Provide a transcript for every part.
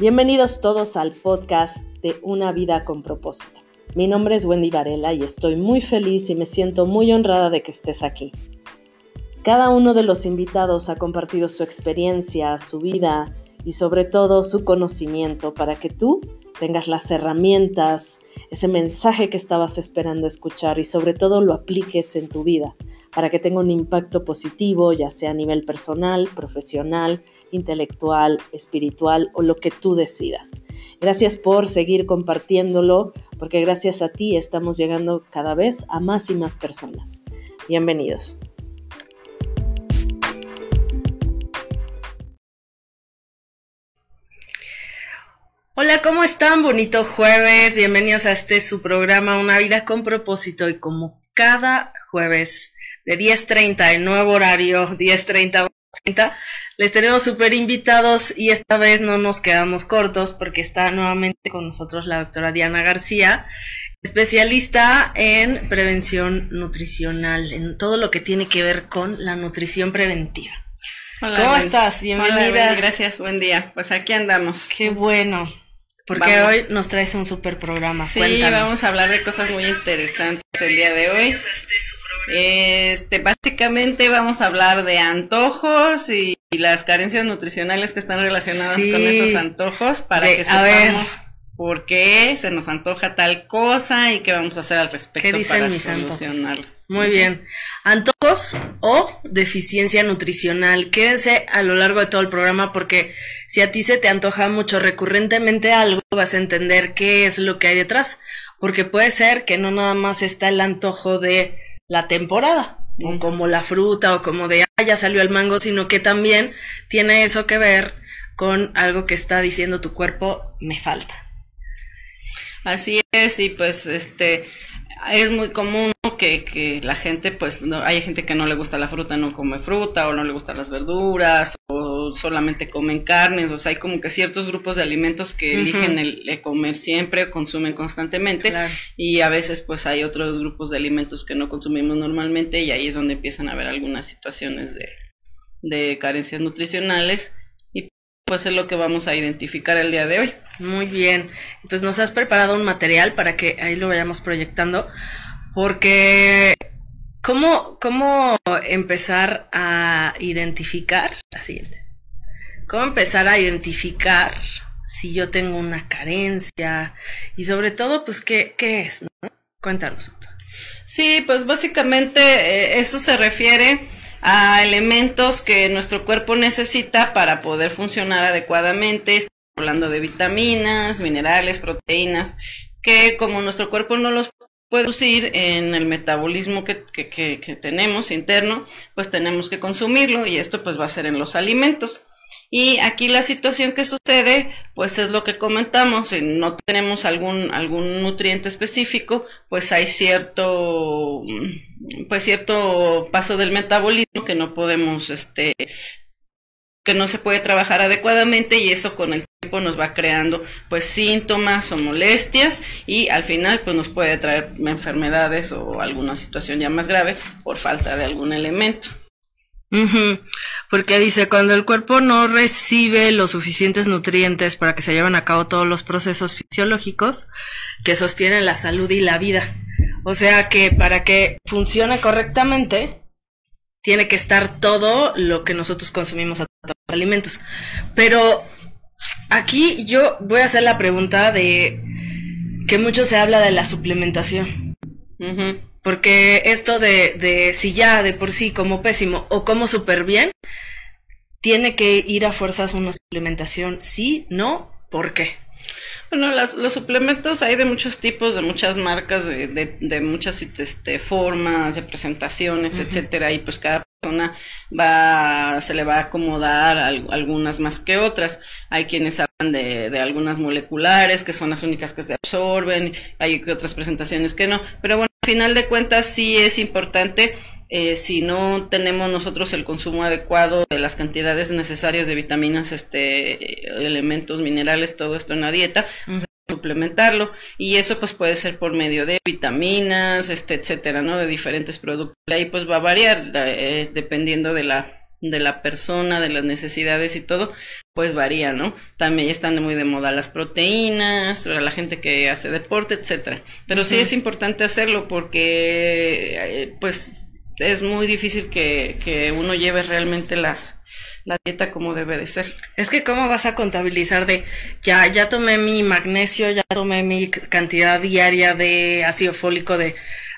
Bienvenidos todos al podcast de Una vida con propósito. Mi nombre es Wendy Varela y estoy muy feliz y me siento muy honrada de que estés aquí. Cada uno de los invitados ha compartido su experiencia, su vida y sobre todo su conocimiento para que tú tengas las herramientas, ese mensaje que estabas esperando escuchar y sobre todo lo apliques en tu vida para que tenga un impacto positivo, ya sea a nivel personal, profesional, intelectual, espiritual o lo que tú decidas. Gracias por seguir compartiéndolo porque gracias a ti estamos llegando cada vez a más y más personas. Bienvenidos. Hola, ¿cómo están? Bonito jueves. Bienvenidos a este su programa Una vida con propósito y como cada jueves de 10.30 en nuevo horario, 10.30 les tenemos súper invitados y esta vez no nos quedamos cortos porque está nuevamente con nosotros la doctora Diana García, especialista en prevención nutricional, en todo lo que tiene que ver con la nutrición preventiva. Hola, ¿Cómo estás? Bienvenida. gracias, buen día. Pues aquí andamos. Qué bueno. Porque hoy nos traes un super programa. Sí, vamos a hablar de cosas muy interesantes el día de hoy. Este, básicamente vamos a hablar de antojos y, las carencias nutricionales que están relacionadas con esos antojos para que sepamos por qué se nos antoja tal cosa y qué vamos a hacer al respecto para solucionarlo. Muy bien. Antojos o deficiencia nutricional. Quédense a lo largo de todo el programa porque si a ti se te antoja mucho recurrentemente algo, vas a entender qué es lo que hay detrás. Porque puede ser que no nada más está el antojo de la temporada, o como la fruta, o como de, ah, ya salió el mango, sino que también tiene eso que ver con algo que está diciendo tu cuerpo, me falta. Así es, y pues este, es muy común que, que la gente, pues, no, hay gente que no le gusta la fruta, no come fruta, o no le gustan las verduras, o solamente comen carnes, o sea, hay como que ciertos grupos de alimentos que eligen el, comer siempre, o consumen constantemente, y a veces, pues, hay otros grupos de alimentos que no consumimos normalmente, y ahí es donde empiezan a haber algunas situaciones de, de carencias nutricionales, y pues es lo que vamos a identificar el día de hoy. Muy bien. Pues nos has preparado un material para que ahí lo vayamos proyectando. Porque, ¿cómo, cómo empezar a identificar? La siguiente. ¿Cómo empezar a identificar si yo tengo una carencia? Y sobre todo, pues, ¿qué, qué es? ¿no? Cuéntanos. Sí, pues básicamente eh, esto se refiere a elementos que nuestro cuerpo necesita para poder funcionar adecuadamente hablando de vitaminas, minerales, proteínas, que como nuestro cuerpo no los producir en el metabolismo que, tenemos interno, pues tenemos que consumirlo y esto pues va a ser en los alimentos. Y aquí la situación que sucede, pues es lo que comentamos, si no tenemos algún, algún nutriente específico, pues hay cierto, pues cierto paso del metabolismo que no podemos, este, que no se puede trabajar adecuadamente y eso con el tiempo nos va creando pues síntomas o molestias y al final pues nos puede traer enfermedades o alguna situación ya más grave por falta de algún elemento. Porque dice, cuando el cuerpo no recibe los suficientes nutrientes para que se lleven a cabo todos los procesos fisiológicos que sostienen la salud y la vida. O sea que para que funcione correctamente, tiene que estar todo lo que nosotros consumimos a los alimentos. Pero aquí yo voy a hacer la pregunta de que mucho se habla de la suplementación. Porque esto de, de si ya de por sí como pésimo o como súper bien, tiene que ir a fuerzas una suplementación. Sí, no, ¿por qué? Bueno, los suplementos hay de muchos tipos, de muchas marcas, de, de, de muchas este, formas, de presentaciones, etcétera, y pues cada persona va, se le va a acomodar algunas más que otras. Hay quienes hablan de, de, algunas moleculares, que son las únicas que se absorben, hay otras presentaciones que no, pero bueno, al final de cuentas sí es importante eh, si no tenemos nosotros el consumo adecuado de las cantidades necesarias de vitaminas, este, elementos, minerales, todo esto en la dieta, pues, suplementarlo y eso pues puede ser por medio de vitaminas, este, etcétera, ¿no? De diferentes productos. Ahí pues va a variar eh, dependiendo de la de la persona, de las necesidades y todo, pues varía, ¿no? También están muy de moda las proteínas, la gente que hace deporte, etcétera. Pero sí es importante hacerlo porque, eh, pues, es muy difícil que, que uno lleve realmente la, la dieta como debe de ser. Es que cómo vas a contabilizar de ya ya tomé mi magnesio, ya tomé mi cantidad diaria de ácido fólico de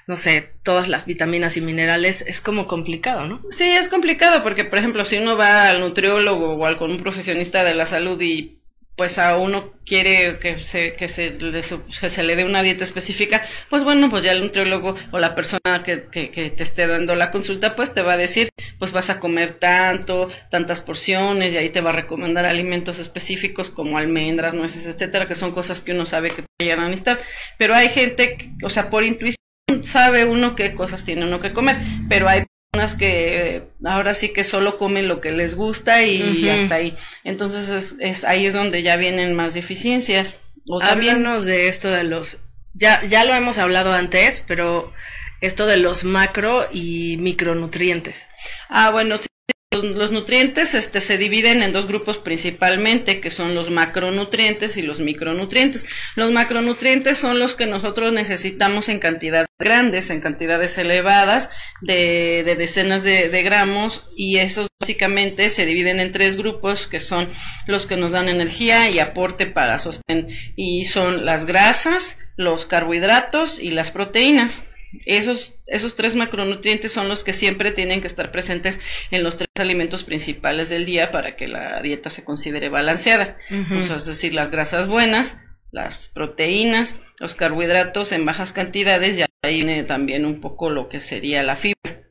no sé, todas las vitaminas y minerales, es como complicado, ¿no? Sí, es complicado porque, por ejemplo, si uno va al nutriólogo o al, con un profesionista de la salud y pues a uno quiere que se, que se, le, se le dé una dieta específica, pues bueno, pues ya el nutriólogo o la persona que, que, que, te esté dando la consulta, pues te va a decir, pues vas a comer tanto, tantas porciones, y ahí te va a recomendar alimentos específicos como almendras, nueces, etcétera, que son cosas que uno sabe que puede a necesitar. Pero hay gente, o sea, por intuición sabe uno qué cosas tiene uno que comer, pero hay personas que ahora sí que solo comen lo que les gusta y hasta ahí. Entonces es, es, ahí es donde ya vienen más deficiencias. O Háblanos de esto de los, ya, ya lo hemos hablado antes, pero esto de los macro y micronutrientes. Ah, bueno, los, nutrientes este, se dividen en dos grupos principalmente, que son los macronutrientes y los micronutrientes. Los macronutrientes son los que nosotros necesitamos en cantidades grandes, en cantidades elevadas, de, de decenas de, de, gramos, y esos básicamente se dividen en tres grupos, que son los que nos dan energía y aporte para sostén, y son las grasas, los carbohidratos y las proteínas. Esos, esos tres macronutrientes son los que siempre tienen que estar presentes en los tres alimentos principales del día para que la dieta se considere balanceada. es decir, las grasas buenas, las proteínas, los carbohidratos en bajas cantidades y ahí viene también un poco lo que sería la fibra.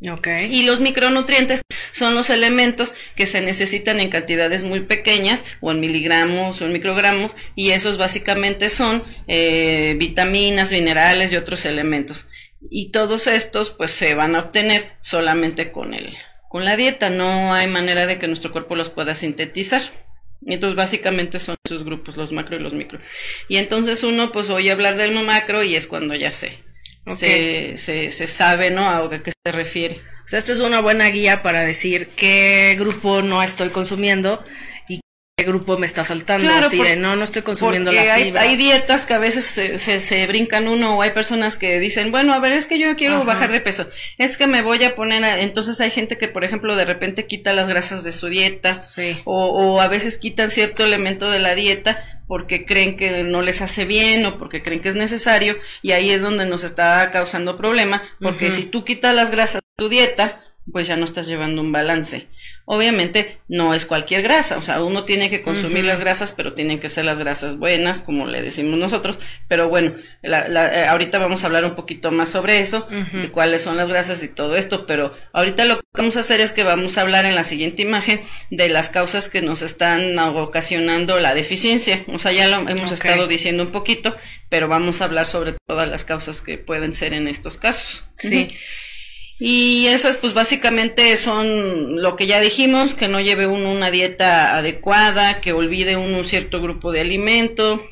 Y los micronutrientes son los elementos que se necesitan en cantidades muy pequeñas, o en miligramos o en microgramos, y esos básicamente son eh, vitaminas, minerales y otros elementos. Y todos estos pues se van a obtener solamente con el, con la dieta, no hay manera de que nuestro cuerpo los pueda sintetizar. Entonces básicamente son esos grupos, los macro y los micro. Y entonces uno pues oye hablar del macro y es cuando ya sé se, se, se, sabe, ¿no? A qué se refiere. O sea, esto es una buena guía para decir qué grupo no estoy consumiendo qué grupo me está faltando, claro, así de no, no estoy consumiendo la fibra. Hay, hay dietas que a veces se, se, se, brincan uno o hay personas que dicen, bueno, a ver, es que yo quiero Ajá. bajar de peso, es que me voy a poner, a... entonces hay gente que, por ejemplo, de repente quita las grasas de su dieta sí. o, o a veces quitan cierto elemento de la dieta porque creen que no les hace bien o porque creen que es necesario y ahí es donde nos está causando problema porque si tú quitas las grasas de tu dieta, pues ya no estás llevando un balance. Obviamente no es cualquier grasa, o sea, uno tiene que consumir uh -huh. las grasas, pero tienen que ser las grasas buenas, como le decimos nosotros. Pero bueno, la, la, eh, ahorita vamos a hablar un poquito más sobre eso, uh -huh. de cuáles son las grasas y todo esto, pero ahorita lo que vamos a hacer es que vamos a hablar en la siguiente imagen de las causas que nos están ocasionando la deficiencia. O sea, ya lo hemos okay. estado diciendo un poquito, pero vamos a hablar sobre todas las causas que pueden ser en estos casos. Sí. Uh -huh. Y esas pues básicamente son lo que ya dijimos, que no lleve uno una dieta adecuada, que olvide uno un cierto grupo de alimento.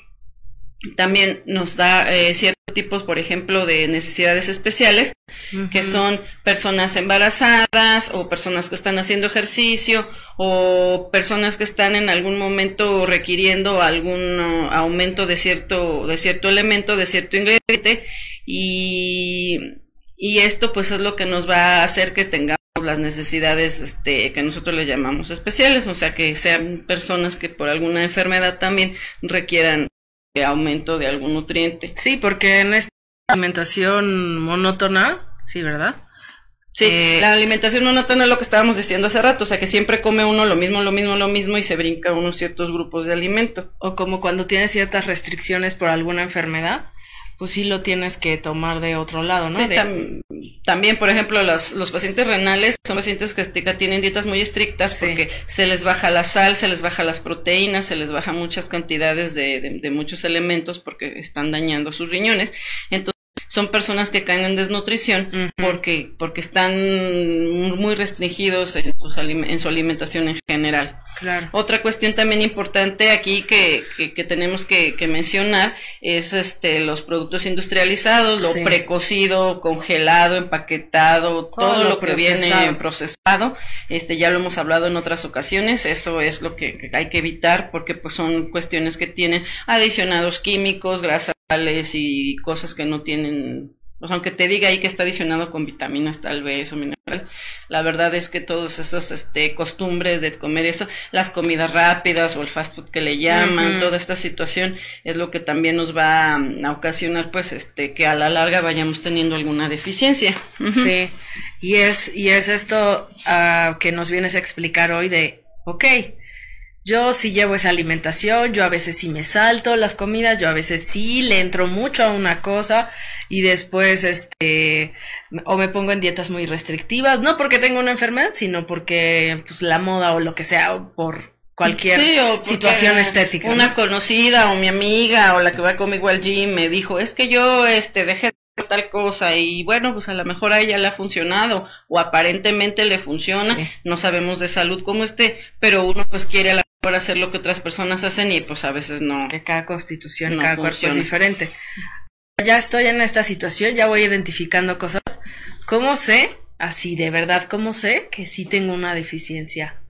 También nos da eh, ciertos tipos, por ejemplo, de necesidades especiales, uh -huh. que son personas embarazadas o personas que están haciendo ejercicio o personas que están en algún momento requiriendo algún uh, aumento de cierto, de cierto elemento, de cierto ingrediente y y esto pues es lo que nos va a hacer que tengamos las necesidades este que nosotros le llamamos especiales, o sea que sean personas que por alguna enfermedad también requieran aumento de algún nutriente. Sí, porque en esta alimentación monótona, sí, ¿verdad? Sí, eh, la alimentación monótona es lo que estábamos diciendo hace rato, o sea que siempre come uno lo mismo, lo mismo, lo mismo y se brinca unos ciertos grupos de alimento. O como cuando tiene ciertas restricciones por alguna enfermedad pues sí lo tienes que tomar de otro lado, ¿no? Sí, de... tam también, por ejemplo, los, los, pacientes renales son pacientes que tienen dietas muy estrictas sí. porque se les baja la sal, se les baja las proteínas, se les baja muchas cantidades de, de, de muchos elementos porque están dañando sus riñones. Entonces, son personas que caen en desnutrición porque, porque están muy restringidos en, sus en su alimentación en general. Claro. Otra cuestión también importante aquí que, que, tenemos que, que, mencionar es este los productos industrializados, lo precocido, congelado, empaquetado, todo, lo, que viene procesado. Este ya lo hemos hablado en otras ocasiones, eso es lo que, hay que evitar porque pues son cuestiones que tienen adicionados químicos, grasas y cosas que no tienen pues aunque te diga ahí que está adicionado con vitaminas tal vez o mineral, la verdad es que todas esas este, costumbres de comer eso, las comidas rápidas o el fast food que le llaman, toda esta situación es lo que también nos va a, ocasionar pues este que a la larga vayamos teniendo alguna deficiencia. Sí, y es, y es esto uh, que nos vienes a explicar hoy de, ok, yo sí llevo esa alimentación, yo a veces sí me salto las comidas, yo a veces sí le entro mucho a una cosa y después este o me pongo en dietas muy restrictivas, no porque tengo una enfermedad, sino porque pues la moda o lo que sea o por cualquier situación estética. Una conocida o mi amiga o la que va conmigo al gym me dijo, "Es que yo este dejé tal cosa y bueno, pues a lo mejor a ella le ha funcionado o aparentemente le funciona, no sabemos de salud como esté, pero uno pues quiere a la por hacer lo que otras personas hacen y pues a veces no. Que cada constitución, cada cuerpo es diferente. Ya estoy en esta situación, ya voy identificando cosas. ¿Cómo sé, así de verdad, cómo sé que sí tengo una deficiencia?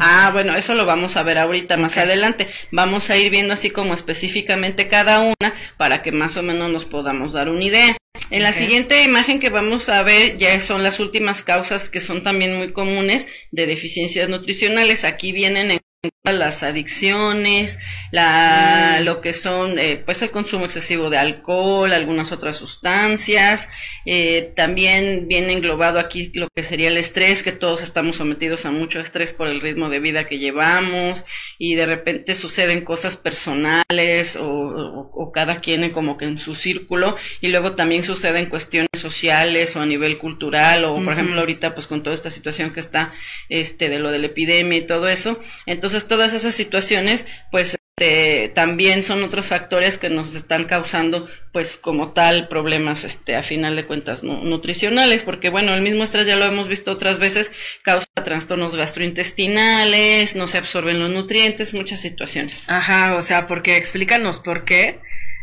Ah, bueno, eso lo vamos a ver ahorita más adelante. Vamos a ir viendo así como específicamente cada una para que más o menos nos podamos dar una idea. En la siguiente imagen que vamos a ver ya son las últimas causas que son también muy comunes de deficiencias nutricionales. Aquí vienen en las adicciones, la, mm. lo que son, eh, pues el consumo excesivo de alcohol, algunas otras sustancias, eh, también viene englobado aquí lo que sería el estrés, que todos estamos sometidos a mucho estrés por el ritmo de vida que llevamos y de repente suceden cosas personales o, o cada quien como que en su círculo y luego también suceden cuestiones sociales o a nivel cultural o por ejemplo ahorita pues con toda esta situación que está este de lo de la epidemia y todo eso, entonces todas esas situaciones, pues este, también son otros factores que nos están causando, pues como tal, problemas, este, a final de cuentas, nutricionales, porque bueno, el mismo estrés ya lo hemos visto otras veces, causa trastornos gastrointestinales, no se absorben los nutrientes, muchas situaciones. Ajá, o sea, porque explícanos por qué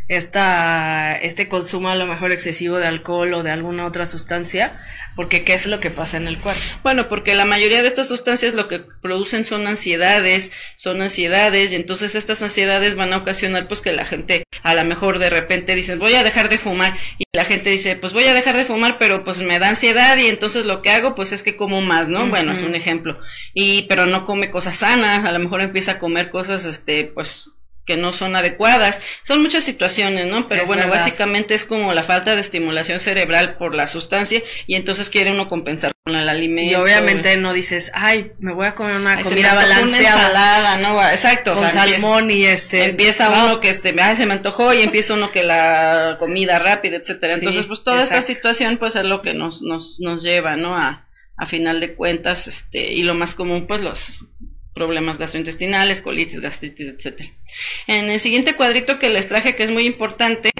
esta, este consumo a lo mejor excesivo de alcohol o de alguna otra sustancia, porque ¿qué es lo que pasa en el cuerpo? Bueno, porque la mayoría de estas sustancias lo que producen son ansiedades, son ansiedades, y entonces estas ansiedades van a ocasionar pues que la gente a lo mejor de repente dice voy a dejar de fumar, y la gente dice pues voy a dejar de fumar, pero pues me da ansiedad, y entonces lo que hago pues es que como más, ¿no? Bueno, es un ejemplo. Y, pero no come cosas sanas, a lo mejor empieza a comer cosas, este, pues que no son adecuadas. Son muchas situaciones, ¿no? Pero bueno, básicamente es como la falta de estimulación cerebral por la sustancia y entonces quiere uno compensar con el alimento. Y obviamente no dices, ay, me voy a comer una comida balanceada. ¿no? Exacto. Con salmón y este. Empieza uno que este, ay, se me antojó y empieza uno que la comida rápida, etcétera. entonces, pues toda esta situación, pues es lo que nos, nos, nos lleva, ¿no? A, a final de cuentas, este, y lo más común, pues los problemas gastrointestinales, colitis, gastritis, etcétera. En el siguiente cuadrito que les traje, que es muy importante,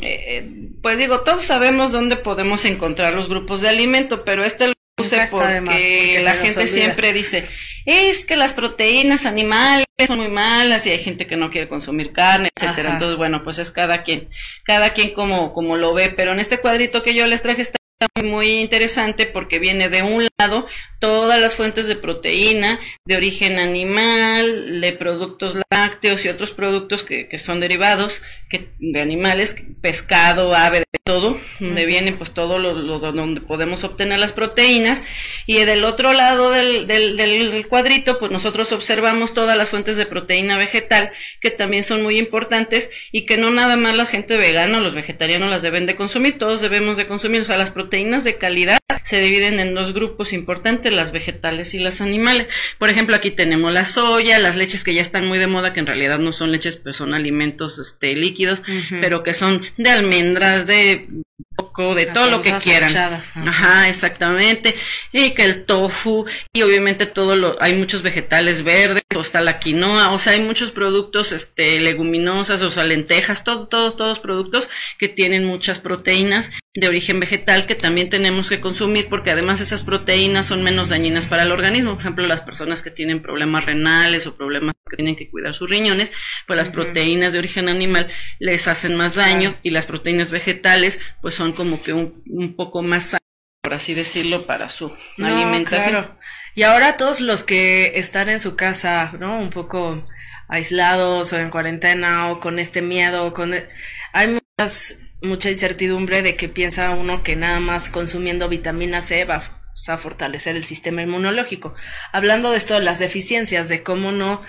eh, pues digo, todos sabemos dónde podemos encontrar los grupos de alimento, pero este lo puse porque, la gente siempre dice, es que las proteínas animales son muy malas y hay gente que no quiere consumir carne, etcétera. Entonces, bueno, pues es cada quien, cada quien como, como lo ve, pero en este cuadrito que yo les traje está muy interesante porque viene de un lado todas las fuentes de proteína de origen animal, de productos lácteos y otros productos que, que son derivados que, de animales, pescado, ave, todo, donde viene pues todo lo, donde podemos obtener las proteínas. Y del otro lado del, del, del cuadrito, pues nosotros observamos todas las fuentes de proteína vegetal que también son muy importantes y que no nada más la gente vegana o los vegetarianos las deben de consumir, todos debemos de consumir, o sea, las proteínas de calidad se dividen en dos grupos importantes, las vegetales y las animales. Por ejemplo, aquí tenemos la soya, las leches que ya están muy de moda, que en realidad no son leches, pues son alimentos este, líquidos, pero que son de almendras, de de poco de todo lo que quieran. Ajá. exactamente. Y que el tofu y obviamente todo lo hay muchos vegetales verdes, o está la quinoa, o sea, hay muchos productos este leguminosas, o sea, lentejas, todo todos todos productos que tienen muchas proteínas de origen vegetal que también tenemos que consumir porque además esas proteínas son menos dañinas para el organismo. Por ejemplo, las personas que tienen problemas renales o problemas que tienen que cuidar sus riñones, pues las proteínas de origen animal les hacen más daño y las proteínas vegetales pues son como que un, un poco más sanas, por así decirlo, para su alimentación. Y ahora todos los que están en su casa, ¿no? Un poco aislados o en cuarentena o con este miedo, con... E, hay muchas mucha incertidumbre de que piensa uno que nada más consumiendo vitamina C va a fortalecer el sistema inmunológico. Hablando de esto de las deficiencias, de cómo no...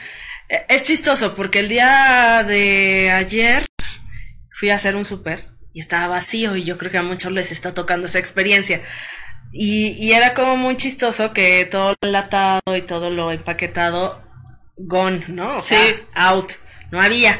Eh, es chistoso porque el día de ayer fui a hacer un súper y estaba vacío y yo creo que a muchos les está tocando esa experiencia. Y, y era como muy chistoso que todo lo enlatado y todo lo empaquetado, gone, ¿no? O sea, out, no había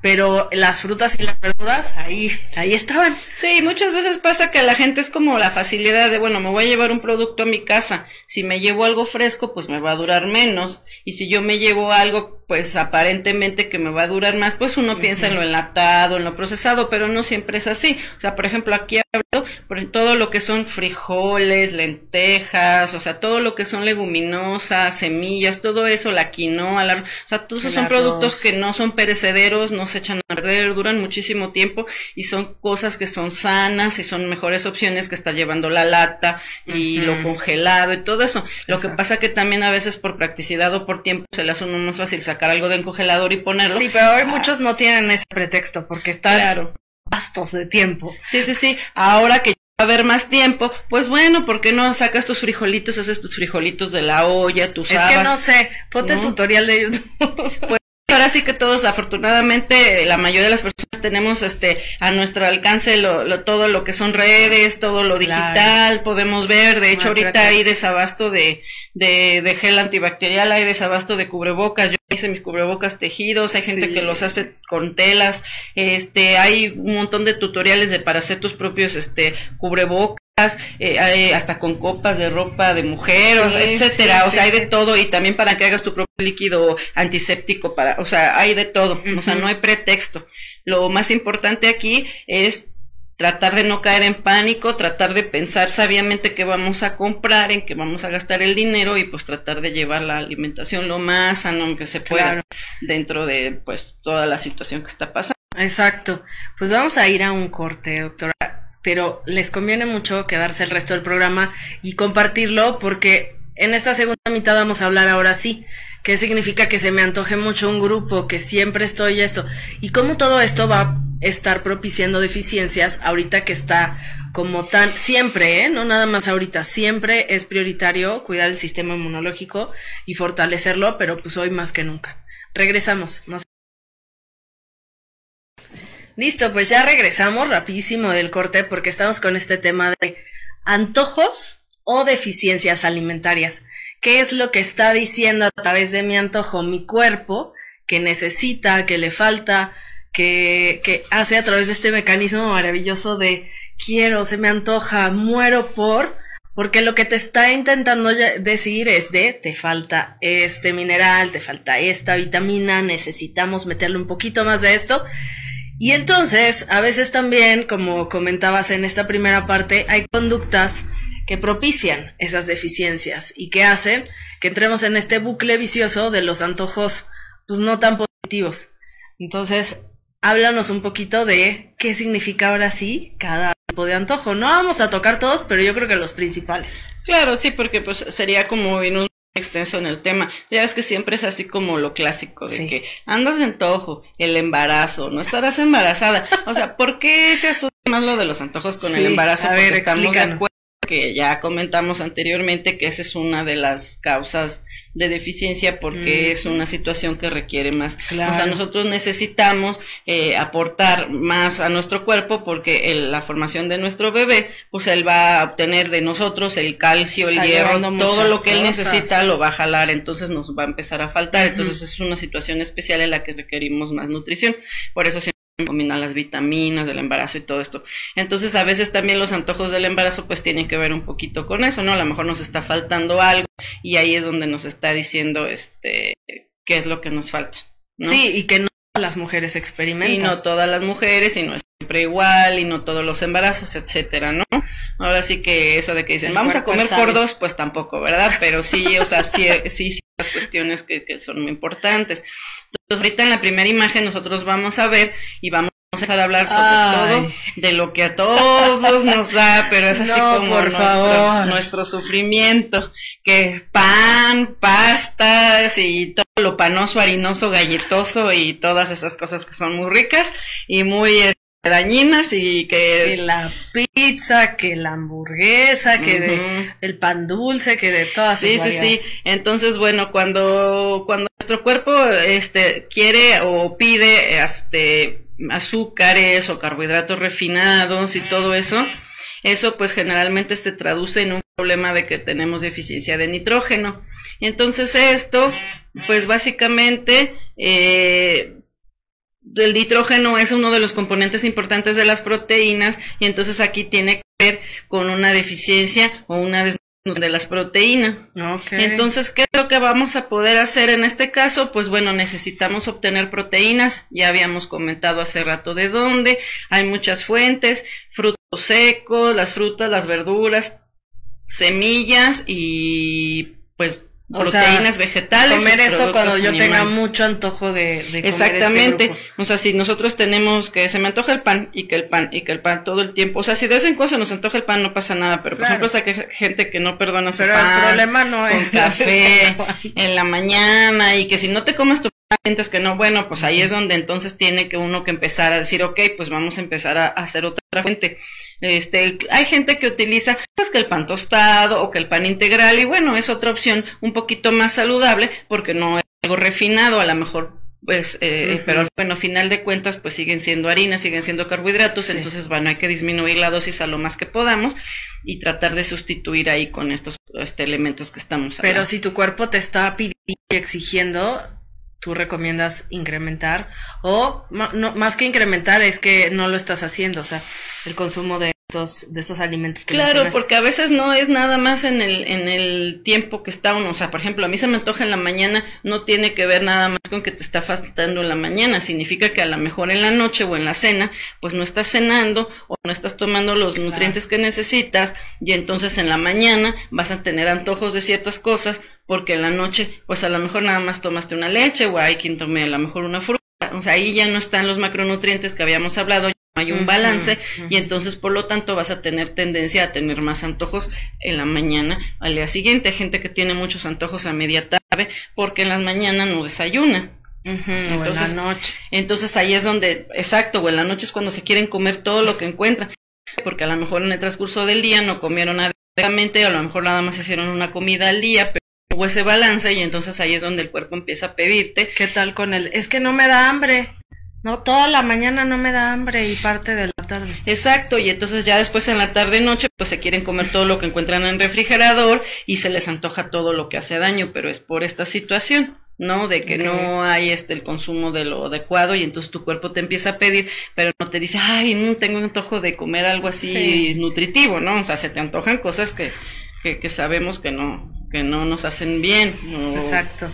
pero las frutas y las verduras ahí, ahí estaban. Sí, muchas veces pasa que la gente es como la facilidad de, bueno, me voy a llevar un producto a mi casa, si me llevo algo fresco, pues me va a durar menos, y si yo me llevo algo, pues aparentemente que me va a durar más, pues uno piensa en lo enlatado, en lo procesado, pero no siempre es así. O sea, por ejemplo, aquí hablo por todo lo que son frijoles, lentejas, o sea, todo lo que son leguminosas, semillas, todo eso, la quinoa, la, o sea, todos esos son productos que no son perecederos, no se echan a perder, duran muchísimo tiempo y son cosas que son sanas y son mejores opciones que estar llevando la lata y lo congelado y todo eso. Lo que pasa que también a veces por practicidad o por tiempo se le hace uno más fácil sacar algo del congelador y ponerlo. Sí, pero hoy muchos no tienen ese pretexto porque están claro. gastos de tiempo. Sí, sí, sí. Ahora que va a haber más tiempo, pues bueno, ¿por qué no sacas tus frijolitos, haces tus frijolitos de la olla, tus habas? Es que no sé, ponte el tutorial de YouTube. Pues ahora sí que todos, afortunadamente, la mayoría de las personas tenemos este a nuestro alcance lo, todo lo que son redes, todo lo digital, podemos ver, de hecho ahorita hay desabasto de, de, de, gel antibacterial, hay desabasto de cubrebocas, yo hice mis cubrebocas tejidos, hay gente que los hace con telas, este, hay un montón de tutoriales de para hacer tus propios este cubrebocas eh, hasta con copas de ropa de mujer, etcétera, o sea, hay de todo y también para que hagas tu propio líquido antiséptico para, o sea, hay de todo, o sea, no hay pretexto. Lo más importante aquí es tratar de no caer en pánico, tratar de pensar sabiamente qué vamos a comprar, en qué vamos a gastar el dinero y pues tratar de llevar la alimentación lo más sano que se pueda dentro de pues toda la situación que está pasando. Exacto. Pues vamos a ir a un corte, doctora pero les conviene mucho quedarse el resto del programa y compartirlo porque en esta segunda mitad vamos a hablar ahora sí. ¿Qué significa que se me antoje mucho un grupo, que siempre estoy esto? Y cómo todo esto va a estar propiciando deficiencias ahorita que está como tan, siempre, ¿eh? no nada más ahorita, siempre es prioritario cuidar el sistema inmunológico y fortalecerlo, pero pues hoy más que nunca. Regresamos. Listo, pues ya regresamos rapidísimo del corte porque estamos con este tema de antojos o deficiencias alimentarias. ¿Qué es lo que está diciendo a través de mi antojo mi cuerpo que necesita, que le falta, que, que hace a través de este mecanismo maravilloso de quiero, se me antoja, muero por, porque lo que te está intentando decir es de te falta este mineral, te falta esta vitamina, necesitamos meterle un poquito más de esto. Y entonces, a veces también, como comentabas en esta primera parte, hay conductas que propician esas deficiencias y que hacen que entremos en este bucle vicioso de los antojos, pues no tan positivos. Entonces, háblanos un poquito de qué significa ahora sí cada tipo de antojo. No vamos a tocar todos, pero yo creo que los principales. Claro, sí, porque pues sería como en un extenso en el tema. Ya ves que siempre es así como lo clásico de que andas de antojo, el embarazo, no estarás embarazada. O sea, ¿por qué se asocia más lo de los antojos con el embarazo? A ver, estamos de acuerdo que ya comentamos anteriormente que esa es una de las causas de deficiencia porque es una situación que requiere más. O sea, nosotros necesitamos eh, aportar más a nuestro cuerpo porque la formación de nuestro bebé, pues él va a obtener de nosotros el calcio, el hierro, todo lo que él necesita lo va a jalar, entonces nos va a empezar a faltar. Entonces es una situación especial en la que requerimos más nutrición. Por eso combinar las vitaminas del embarazo y todo esto. Entonces, a veces también los antojos del embarazo pues tienen que ver un poquito con eso, ¿no? A lo mejor nos está faltando algo y ahí es donde nos está diciendo este qué es lo que nos falta. Sí, y que no las mujeres experimentan. Y no todas las mujeres, y no es siempre igual, y no todos los embarazos, etcétera, ¿no? Ahora sí que eso de que dicen, vamos a comer por dos, pues tampoco, ¿verdad? Pero sí, o sea, sí, sí, sí, las cuestiones que, que son muy importantes. Entonces, ahorita en la primera imagen nosotros vamos a ver y vamos a empezar a hablar sobre todo de lo que a todos nos da, pero es así como nuestro, nuestro, sufrimiento, que es pan, pastas y todo lo panoso, harinoso, galletoso y todas esas cosas que son muy ricas y muy dañinas y que... la pizza, que la hamburguesa, que de, el pan dulce, que de todas Sí, sí, sí. Entonces, bueno, cuando, cuando nuestro cuerpo este, quiere o pide este, azúcares o carbohidratos refinados y todo eso, eso pues generalmente se traduce en un problema de que tenemos deficiencia de nitrógeno. Entonces esto, pues básicamente, eh, el nitrógeno es uno de los componentes importantes de las proteínas y entonces aquí tiene que ver con una deficiencia o una de las proteínas. Entonces, ¿qué es lo que vamos a poder hacer en este caso? Pues bueno, necesitamos obtener proteínas, ya habíamos comentado hace rato de dónde, hay muchas fuentes, frutos secos, las frutas, las verduras, semillas y pues proteínas vegetales. Comer esto cuando yo tenga mucho antojo de, de comer este Exactamente. Este o sea, si nosotros tenemos que se me antoja el pan y que el pan y que el pan todo el tiempo. O sea, si de vez en cuando se nos antoja el pan no pasa nada, pero por ejemplo, que gente que no perdona su pero pan. el problema no es café en la mañana y que si no te comes tu sientes que no, bueno, pues ahí es donde entonces tiene que uno que empezar a decir, ok, pues vamos a empezar a, hacer otra fuente. Este, hay gente que utiliza pues que el pan tostado o que el pan integral y bueno, es otra opción un poquito más saludable porque no es algo refinado, a lo mejor pues, eh, pero bueno, final de cuentas, pues siguen siendo harinas, siguen siendo carbohidratos, entonces, bueno, hay que disminuir la dosis a lo más que podamos y tratar de sustituir ahí con estos este, elementos que estamos hablando. Pero si tu cuerpo te está pidiendo y exigiendo, tú recomiendas incrementar o no, más que incrementar es que no lo estás haciendo, o sea, el consumo de estos, de esos alimentos que Claro, porque a veces no es nada más en el, en el tiempo que está uno, o sea, por ejemplo, a mí se me antoja en la mañana, no tiene que ver nada más con que te está faltando en la mañana, significa que a lo mejor en la noche o en la cena, pues no estás cenando o no estás tomando los nutrientes que necesitas y entonces en la mañana vas a tener antojos de ciertas cosas porque en la noche, pues a lo mejor nada más tomaste una leche o hay quien tome a lo mejor una fruta. O sea, ahí ya no están los macronutrientes que habíamos hablado, hay un balance y entonces por lo tanto vas a tener tendencia a tener más antojos en la mañana al día siguiente. Hay gente que tiene muchos antojos a media tarde porque en las mañanas no desayuna. entonces, noche. entonces ahí es donde, exacto, o en la noche es cuando se quieren comer todo lo que encuentran, porque a lo mejor en el transcurso del día no comieron adecuadamente, o a lo mejor nada más hicieron una comida al día, hubo ese balance y entonces ahí es donde el cuerpo empieza a pedirte. ¿Qué tal con él? Es que no me da hambre. No, toda la mañana no me da hambre y parte de la tarde. Exacto, y entonces ya después en la tarde noche pues se quieren comer todo lo que encuentran en el refrigerador y se les antoja todo lo que hace daño, pero es por esta situación. ¿no? De que no hay este el consumo de lo adecuado y entonces tu cuerpo te empieza a pedir, pero no te dice, ay, no tengo un antojo de comer algo así nutritivo, ¿no? O sea, se te antojan cosas que, que, que sabemos que no, que no nos hacen bien. Exacto.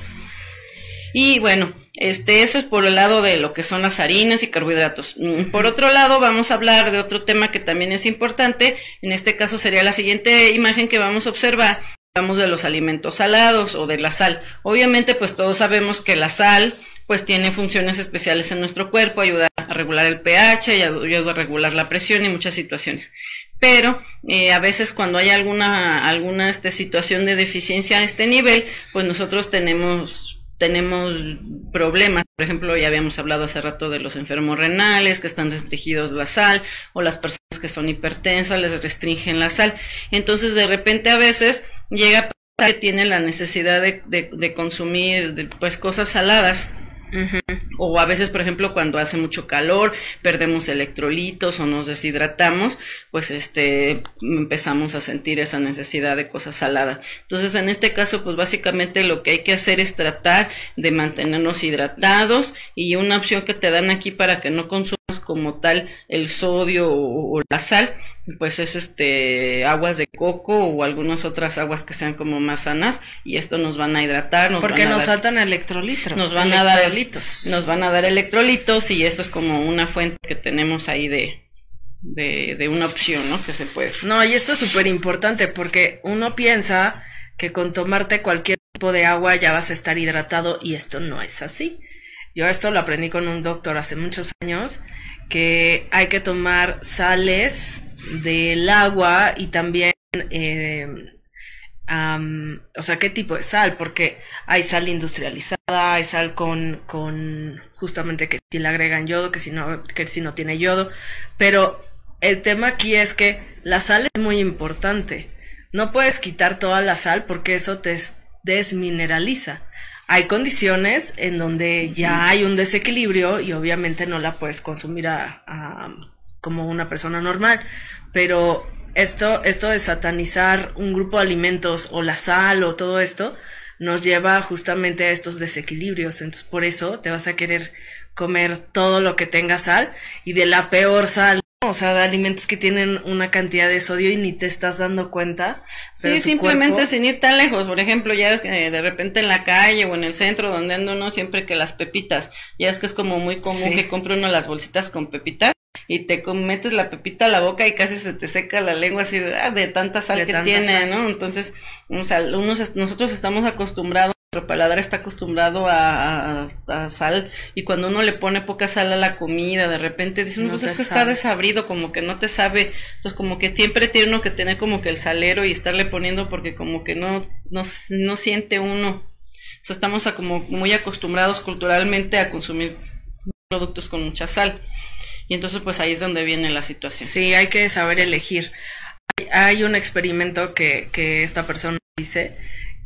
Y bueno, este, eso es por el lado de lo que son las harinas y carbohidratos. Mm, por otro lado, vamos a hablar de otro tema que también es importante. En este caso sería la siguiente imagen que vamos a observar. Hablamos de los alimentos salados o de la sal. Obviamente, pues todos sabemos que la sal pues tiene funciones especiales en nuestro cuerpo, ayuda a regular el pH y ayuda a regular la presión y muchas situaciones pero eh, a veces cuando hay alguna, alguna este, situación de deficiencia a este nivel, pues nosotros tenemos, tenemos problemas. Por ejemplo, ya habíamos hablado hace rato de los enfermos renales que están restringidos la sal, o las personas que son hipertensas les restringen la sal. Entonces, de repente a veces llega a pasar que tiene la necesidad de, de, de consumir pues cosas saladas o a veces, por ejemplo, cuando hace mucho calor, perdemos electrolitos o nos deshidratamos, pues este empezamos a sentir esa necesidad de cosas saladas. Entonces, en este caso, pues básicamente lo que hay que hacer es tratar de mantenernos hidratados y una opción que te dan aquí para que no consumas como tal el sodio o, la sal, pues es este aguas de coco o algunas otras aguas que sean como más sanas y esto nos van a hidratar, nos porque van a nos dar, faltan electrolitos, nos van a dar nos van a dar electrolitos y esto es como una fuente que tenemos ahí de de, de una opción, ¿no? Que se puede. No, y esto es súper importante porque uno piensa que con tomarte cualquier tipo de agua ya vas a estar hidratado y esto no es así. Yo esto lo aprendí con un doctor hace muchos años, que hay que tomar sales del agua y también, eh, o sea, qué tipo de sal, porque hay sal industrializada, hay sal con, con justamente que si le agregan yodo, que si no, que si no tiene yodo, pero el tema aquí es que la sal es muy importante. No puedes quitar toda la sal porque eso te desmineraliza hay condiciones en donde ya hay un desequilibrio y obviamente no la puedes consumir a, como una persona normal. Pero esto, esto de satanizar un grupo de alimentos o la sal o todo esto nos lleva justamente a estos desequilibrios. Entonces por eso te vas a querer comer todo lo que tenga sal y de la peor sal o sea, de alimentos que tienen una cantidad de sodio y ni te estás dando cuenta. Sí, simplemente sin ir tan lejos. Por ejemplo, ya es que de repente en la calle o en el centro donde ando uno siempre que las pepitas, ya es que es como muy común que compre uno las bolsitas con pepitas y te metes la pepita a la boca y casi se te seca la lengua así de, ah, tanta sal que tiene, ¿no? Entonces, o sea, unos, nosotros estamos acostumbrados nuestro paladar está acostumbrado a, sal y cuando uno le pone poca sal a la comida, de repente dice, no, pues es que está desabrido, como que no te sabe, entonces como que siempre tiene uno que tener como que el salero y estarle poniendo porque como que no, no, no siente uno, o sea, estamos como muy acostumbrados culturalmente a consumir productos con mucha sal y entonces pues ahí es donde viene la situación. Sí, hay que saber elegir. Hay, un experimento que, que esta persona dice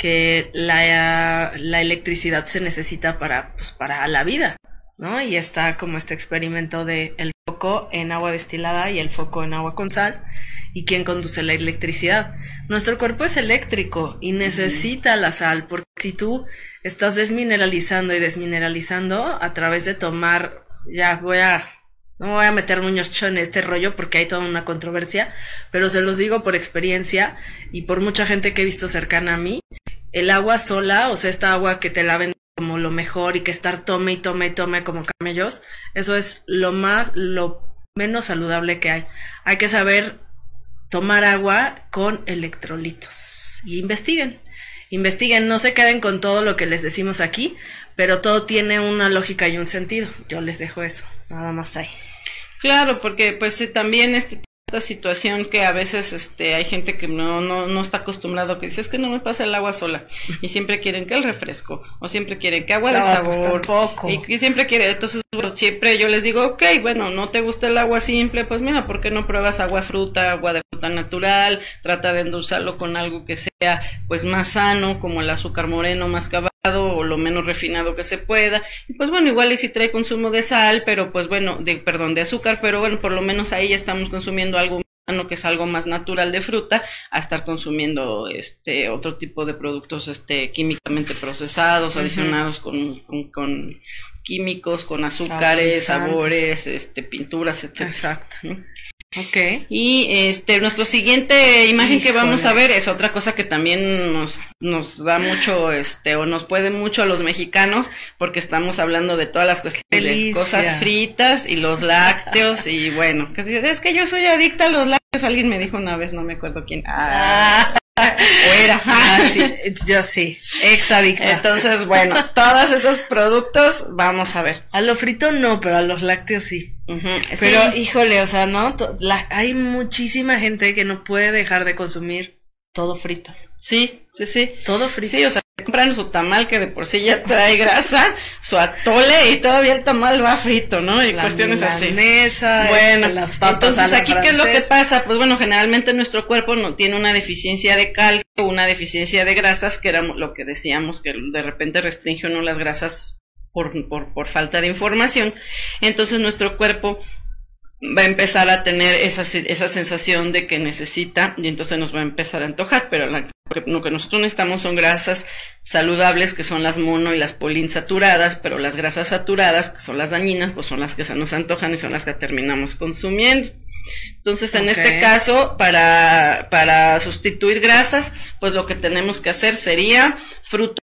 que la, la electricidad se necesita para, pues, para la vida, ¿no? Y está como este experimento de el foco en agua destilada y el foco en agua con sal. ¿Y quién conduce la electricidad? Nuestro cuerpo es eléctrico y necesita la sal, porque si tú estás desmineralizando y desmineralizando a través de tomar, ya voy a no voy a meter mucho en este rollo porque hay toda una controversia, pero se los digo por experiencia y por mucha gente que he visto cercana a mí. El agua sola, o sea, esta agua que te la ven como lo mejor y que estar tome y tome y tome como camellos, eso es lo más, lo menos saludable que hay. Hay que saber tomar agua con electrolitos y investiguen. Investiguen, no se queden con todo lo que les decimos aquí, pero todo tiene una lógica y un sentido. Yo les dejo eso, nada más ahí. Claro, porque pues también este esta situación que a veces este hay gente que no, no, no está acostumbrado que dice es que no me pasa el agua sola y siempre quieren que el refresco o siempre quieren que agua de pues, sabor y que siempre quiere entonces siempre yo les digo ok bueno no te gusta el agua simple pues mira por qué no pruebas agua fruta agua de fruta natural trata de endulzarlo con algo que sea pues más sano como el azúcar moreno más cabal menos refinado que se pueda. Y pues bueno, igual y si trae consumo de sal, pero pues bueno, de, perdón, de azúcar, pero bueno, por lo menos ahí ya estamos consumiendo algo que es algo más natural de fruta a estar consumiendo este otro tipo de productos este químicamente procesados adicionados con, con, químicos con azúcares sabores este pinturas etcétera. Exacto Ok. Y este, nuestro siguiente imagen que vamos a ver es otra cosa que también nos, nos da mucho, este, o nos puede mucho a los mexicanos, porque estamos hablando de todas las cuestiones de cosas fritas y los lácteos, y bueno, es que yo soy adicta a los lácteos, alguien me dijo una vez, no me acuerdo quién. Ah. O era. Ah, sí, yo sí. Entonces, bueno, todos esos productos, vamos a ver. A lo frito no, pero a los lácteos sí. Pero, híjole, o sea, ¿no? hay muchísima gente que no puede dejar de consumir todo frito. Sí, sí, sí. Todo frito. Sí, o sea, compran su tamal que de por sí ya trae grasa, su atole y todavía el tamal va frito, ¿no? Y cuestiones así. Mesa, bueno, este, las papas entonces aquí qué es lo que pasa? Pues bueno, generalmente nuestro cuerpo no tiene una deficiencia de calcio, una deficiencia de grasas, que era lo que decíamos que de repente restringe uno las grasas por, por, por falta de información. Entonces nuestro cuerpo va a empezar a tener esa, esa sensación de que necesita y entonces nos va a empezar a antojar, pero la lo que nosotros necesitamos son grasas saludables, que son las mono y las poliinsaturadas, pero las grasas saturadas, que son las dañinas, pues son las que se nos antojan y son las que terminamos consumiendo. Entonces, en este caso, para, para sustituir grasas, pues lo que tenemos que hacer sería frutos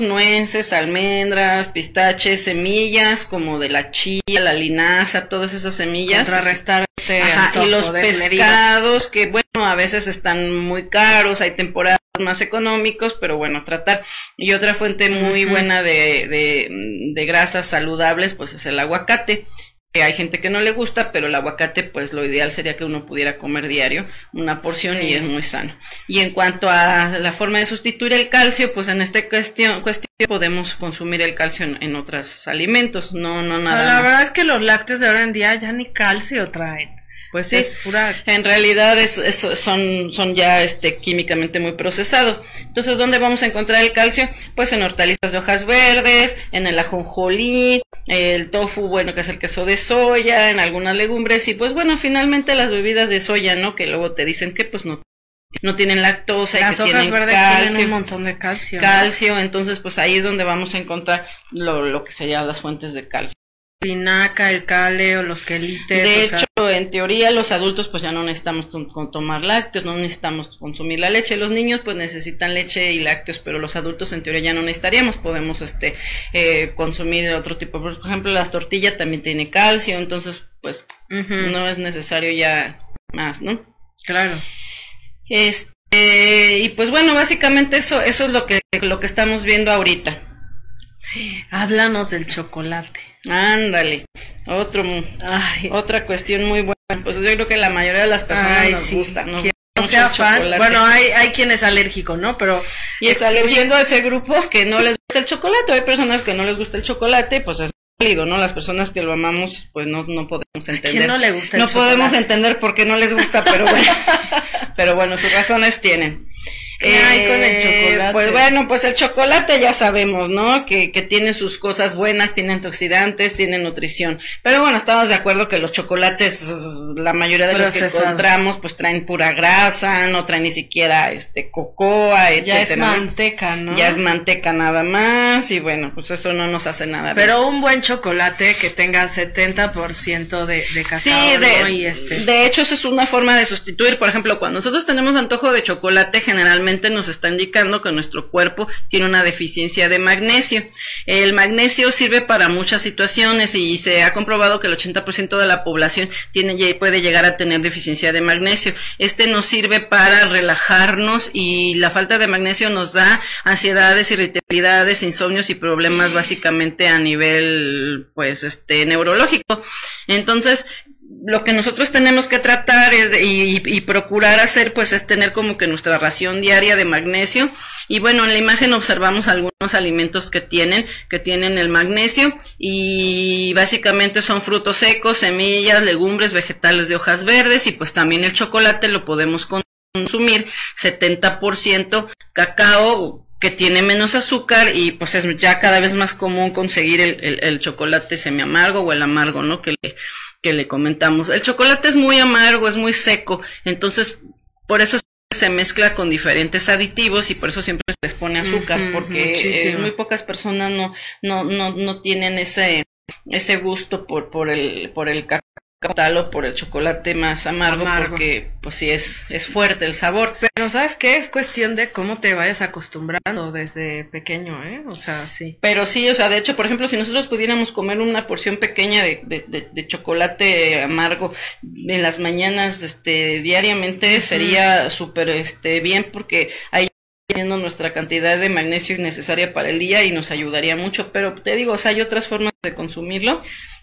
nueces, almendras, pistaches, semillas, como de la chía, la linaza, todas esas semillas. Contrarrestar este y los pescados, que bueno, a veces están muy caros, hay temporadas más económicos, pero bueno, tratar. Y otra fuente muy buena de, de, de grasas saludables, pues es el aguacate que hay gente que no le gusta, pero el aguacate, pues lo ideal sería que uno pudiera comer diario una porción y es muy sano. Y en cuanto a la forma de sustituir el calcio, pues en esta cuestión, cuestión podemos consumir el calcio en, otros alimentos, no, no nada. la verdad es que los lácteos de ahora en día ya ni calcio traen. Pues sí, es pura... en realidad es, son, son ya este, químicamente muy procesados. Entonces, ¿dónde vamos a encontrar el calcio? Pues en hortalizas de hojas verdes, en el ajonjolí, el tofu, bueno, que es el queso de soya, en algunas legumbres y pues bueno, finalmente las bebidas de soya, ¿no? Que luego te dicen que pues no no tienen lactosa Las y que tienen verdes calcio, tienen un montón de calcio. ¿no? calcio, entonces pues ahí es donde vamos a encontrar lo, lo que serían las fuentes de calcio. Pinaca, el cale o los quelites. De o hecho, sea, en teoría los adultos pues ya no necesitamos con- tomar lácteos, no necesitamos consumir la leche. Los niños pues necesitan leche y lácteos, pero los adultos en teoría ya no necesitaríamos. Podemos este eh, consumir otro tipo, por ejemplo, las tortillas también tiene calcio, entonces pues no es necesario ya más, ¿no? claro. Este, y pues bueno, básicamente eso eso es lo que lo que estamos viendo ahorita. Háblanos del chocolate. Ándale. Otro Ay, otra cuestión muy buena. Pues yo creo que la mayoría de las personas Ay, nos sí. gusta, gusta no sea fan. Bueno, hay, hay quien es alérgico, ¿no? Pero y es excluyendo a ese grupo. que no les gusta el chocolate. Hay personas que no les gusta el chocolate, pues es válido, ¿no? Las personas que lo amamos, pues no, no podemos entender. ¿Quién no le gusta el No podemos entender por qué no les gusta, pero bueno, pero bueno, sus razones tienen. Eh, ¿Qué hay con el chocolate? Pues bueno, pues el chocolate ya sabemos, ¿no? Que, que tiene sus cosas buenas, tiene antioxidantes, tiene nutrición. Pero bueno, estamos de acuerdo que los chocolates, la mayoría de los que encontramos, pues traen pura grasa, no traen ni siquiera este cocoa, etcétera. Ya es ¿no? manteca, ¿no? Ya es manteca nada más y bueno, pues eso no nos hace nada bien. Pero un buen chocolate que tenga 70% de, de cacao, Sí, ¿no? de, Y este. de hecho eso es una forma de sustituir, por ejemplo, cuando nosotros tenemos antojo de chocolate, generalmente nos está indicando que nuestro cuerpo tiene una deficiencia de magnesio. El magnesio sirve para muchas situaciones y se ha comprobado que el 80% de la población tiene, puede llegar a tener deficiencia de magnesio. Este nos sirve para relajarnos y la falta de magnesio nos da ansiedades, irritabilidades, insomnios y problemas básicamente a nivel, pues, este, neurológico. Entonces, lo que nosotros tenemos que tratar es y, procurar hacer, pues, es tener como que nuestra ración diaria de magnesio. Y bueno, en la imagen observamos algunos alimentos que tienen, que tienen el magnesio y básicamente son frutos secos, semillas, legumbres, vegetales de hojas verdes y pues también el chocolate lo podemos consumir 70% cacao que tiene menos azúcar y pues es ya cada vez más común conseguir el, el, el chocolate semiamargo o el amargo, ¿no? Que le, que le comentamos. El chocolate es muy amargo, es muy seco, entonces por eso se mezcla con diferentes aditivos y por eso siempre se les pone azúcar, porque muchísimo. eh, muy pocas personas no, no, no, no tienen ese, ese gusto por, por el, por el cacao tal o por el chocolate más amargo, Amargo. porque pues sí es, es fuerte el sabor. Pero ¿sabes qué? Es cuestión de cómo te vayas acostumbrando desde pequeño, ¿eh? O sea, sí. Pero sí, o sea, de hecho, por ejemplo, si nosotros pudiéramos comer una porción pequeña de, de, de, de chocolate amargo en las mañanas, este, diariamente, sería súper, este, bien porque ahí teniendo nuestra cantidad de magnesio necesaria para el día y nos ayudaría mucho, pero te digo, o sea, hay otras formas de consumirlo.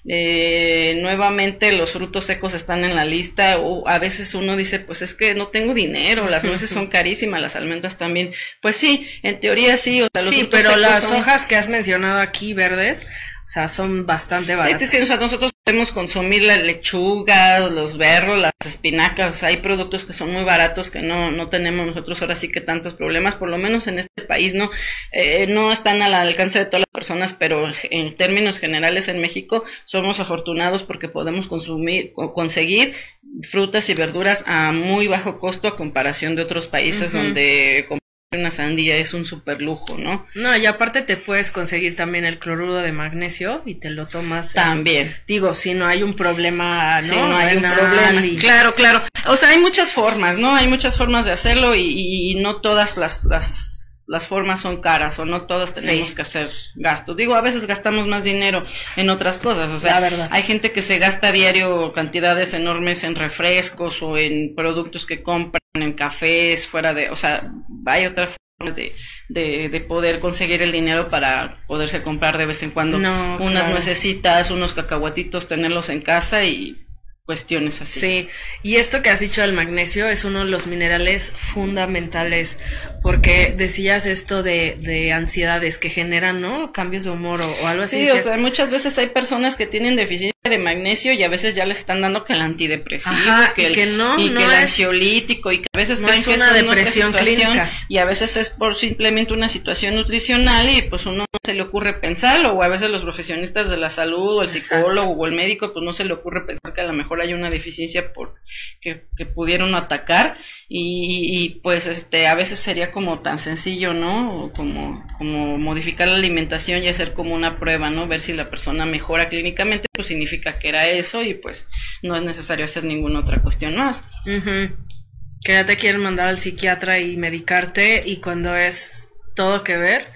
Eh, nuevamente los frutos secos están en la lista. O a veces uno dice pues es que no tengo dinero, las nueces son carísimas, las almendras también, pues sí, en teoría sí, o sea, los Sí, pero las son- hojas que has mencionado aquí, verdes, o O sea, son bastante baratas. Sí, sí, sí, o sea, nosotros podemos consumir la lechuga, los berros, las espinacas, o sea, hay productos que son muy baratos que no, no tenemos nosotros ahora sí que tantos problemas, por lo menos en este país, ¿no? Eh, no están al alcance de todas las personas, pero en términos generales en México somos afortunados porque podemos consumir, conseguir frutas y verduras a muy bajo costo a comparación de otros países donde una sandía es un super lujo, ¿no? No, y aparte te puedes conseguir también el cloruro de magnesio y te lo tomas. También. digo, si no hay un problema, ¿no? Si no hay un problema. Claro, claro. O sea, hay muchas formas, ¿no? Hay muchas formas de hacerlo y, y no todas las, las las formas son caras o no todas tenemos que hacer gastos. Digo, a veces gastamos más dinero en otras cosas, o sea, hay gente que se gasta a diario cantidades enormes en refrescos o en productos que compran, en cafés, fuera de, o sea, hay otras formas de, de, de, poder conseguir el dinero para poderse comprar de vez en cuando unas necesitas, unos cacahuatitos, tenerlos en casa y cuestiones así. Sí, y esto que has dicho del magnesio es uno de los minerales fundamentales, porque decías esto de, de ansiedades que generan, ¿no? Cambios de humor o, algo así. Sí, o sea, muchas veces hay personas que tienen deficiencia de magnesio y a veces ya les están dando que el antidepresivo, que, el, que no, y que el ansiolítico y que a veces no es una depresión clínica y a veces es por simplemente una situación nutricional y pues uno no se le ocurre pensarlo o a veces los profesionistas de la salud o el psicólogo o el médico pues no se le ocurre pensar que a lo mejor hay una deficiencia por que, que pudieron atacar y, pues este a veces sería como tan sencillo, ¿no? Como como modificar la alimentación y hacer como una prueba, ¿no? Ver si la persona mejora clínicamente, pues significa que era eso y pues no es necesario hacer ninguna otra cuestión más. Que ya te quieren mandar al psiquiatra y medicarte y cuando es todo que ver,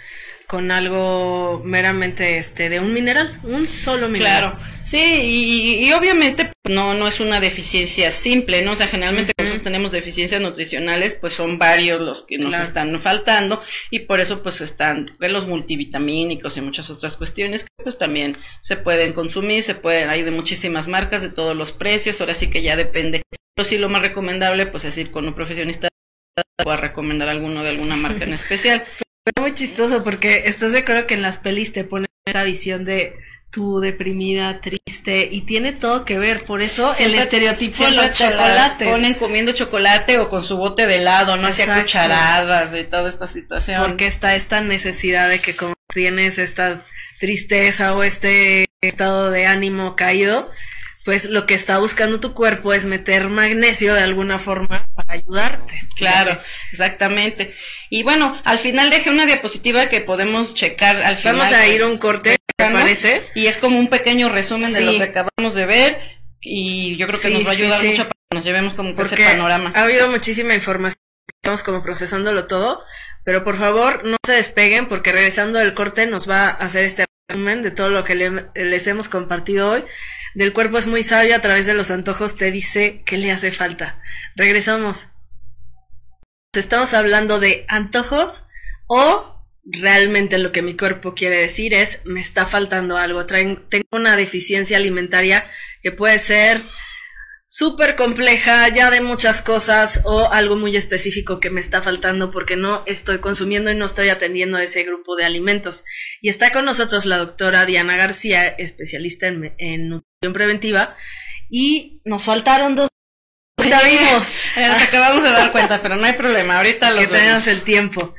con algo meramente este de un mineral, un solo mineral. Claro, sí, y, obviamente pues, no, no es una deficiencia simple, ¿no? O sea, generalmente cuando nosotros tenemos deficiencias nutricionales, pues son varios los que nos están faltando y por eso pues están los multivitamínicos y muchas otras cuestiones que pues también se pueden consumir, se pueden, hay de muchísimas marcas, de todos los precios, ahora sí que ya depende. Pero sí lo más recomendable pues es ir con un profesionista o a recomendar alguno de alguna marca en especial. Es muy chistoso porque estás de acuerdo que en las pelis te ponen esa visión de tú deprimida, triste y tiene todo que ver, por eso el estereotipo de los chocolates. ponen comiendo chocolate o con su bote de helado, no hacía cucharadas de toda esta situación. Porque está esta necesidad de que como tienes esta tristeza o este estado de ánimo caído, pues lo que está buscando tu cuerpo es meter magnesio de alguna forma ayudarte. Claro, exactamente. Y bueno, al final dejé una diapositiva que podemos checar al final. Vamos a ir a un corte, ¿te parece? Y es como un pequeño resumen de lo que acabamos de ver y yo creo que nos va a ayudar mucho para que nos llevemos como ese panorama. Ha habido muchísima información, estamos como procesándolo todo, pero por favor no se despeguen porque regresando del corte nos va a hacer este de todo lo que les hemos compartido hoy del cuerpo es muy sabio, a través de los antojos te dice qué le hace falta. Regresamos. Estamos hablando de antojos o realmente lo que mi cuerpo quiere decir es me está faltando algo, tengo una deficiencia alimentaria que puede ser súper compleja, ya de muchas cosas o algo muy específico que me está faltando porque no estoy consumiendo y no estoy atendiendo a ese grupo de alimentos. Y está con nosotros la doctora Diana García, especialista en, en nutrición preventiva, y nos faltaron dos. Vimos. Nos acabamos de dar cuenta, pero no hay problema, ahorita lo Que tenemos el tiempo.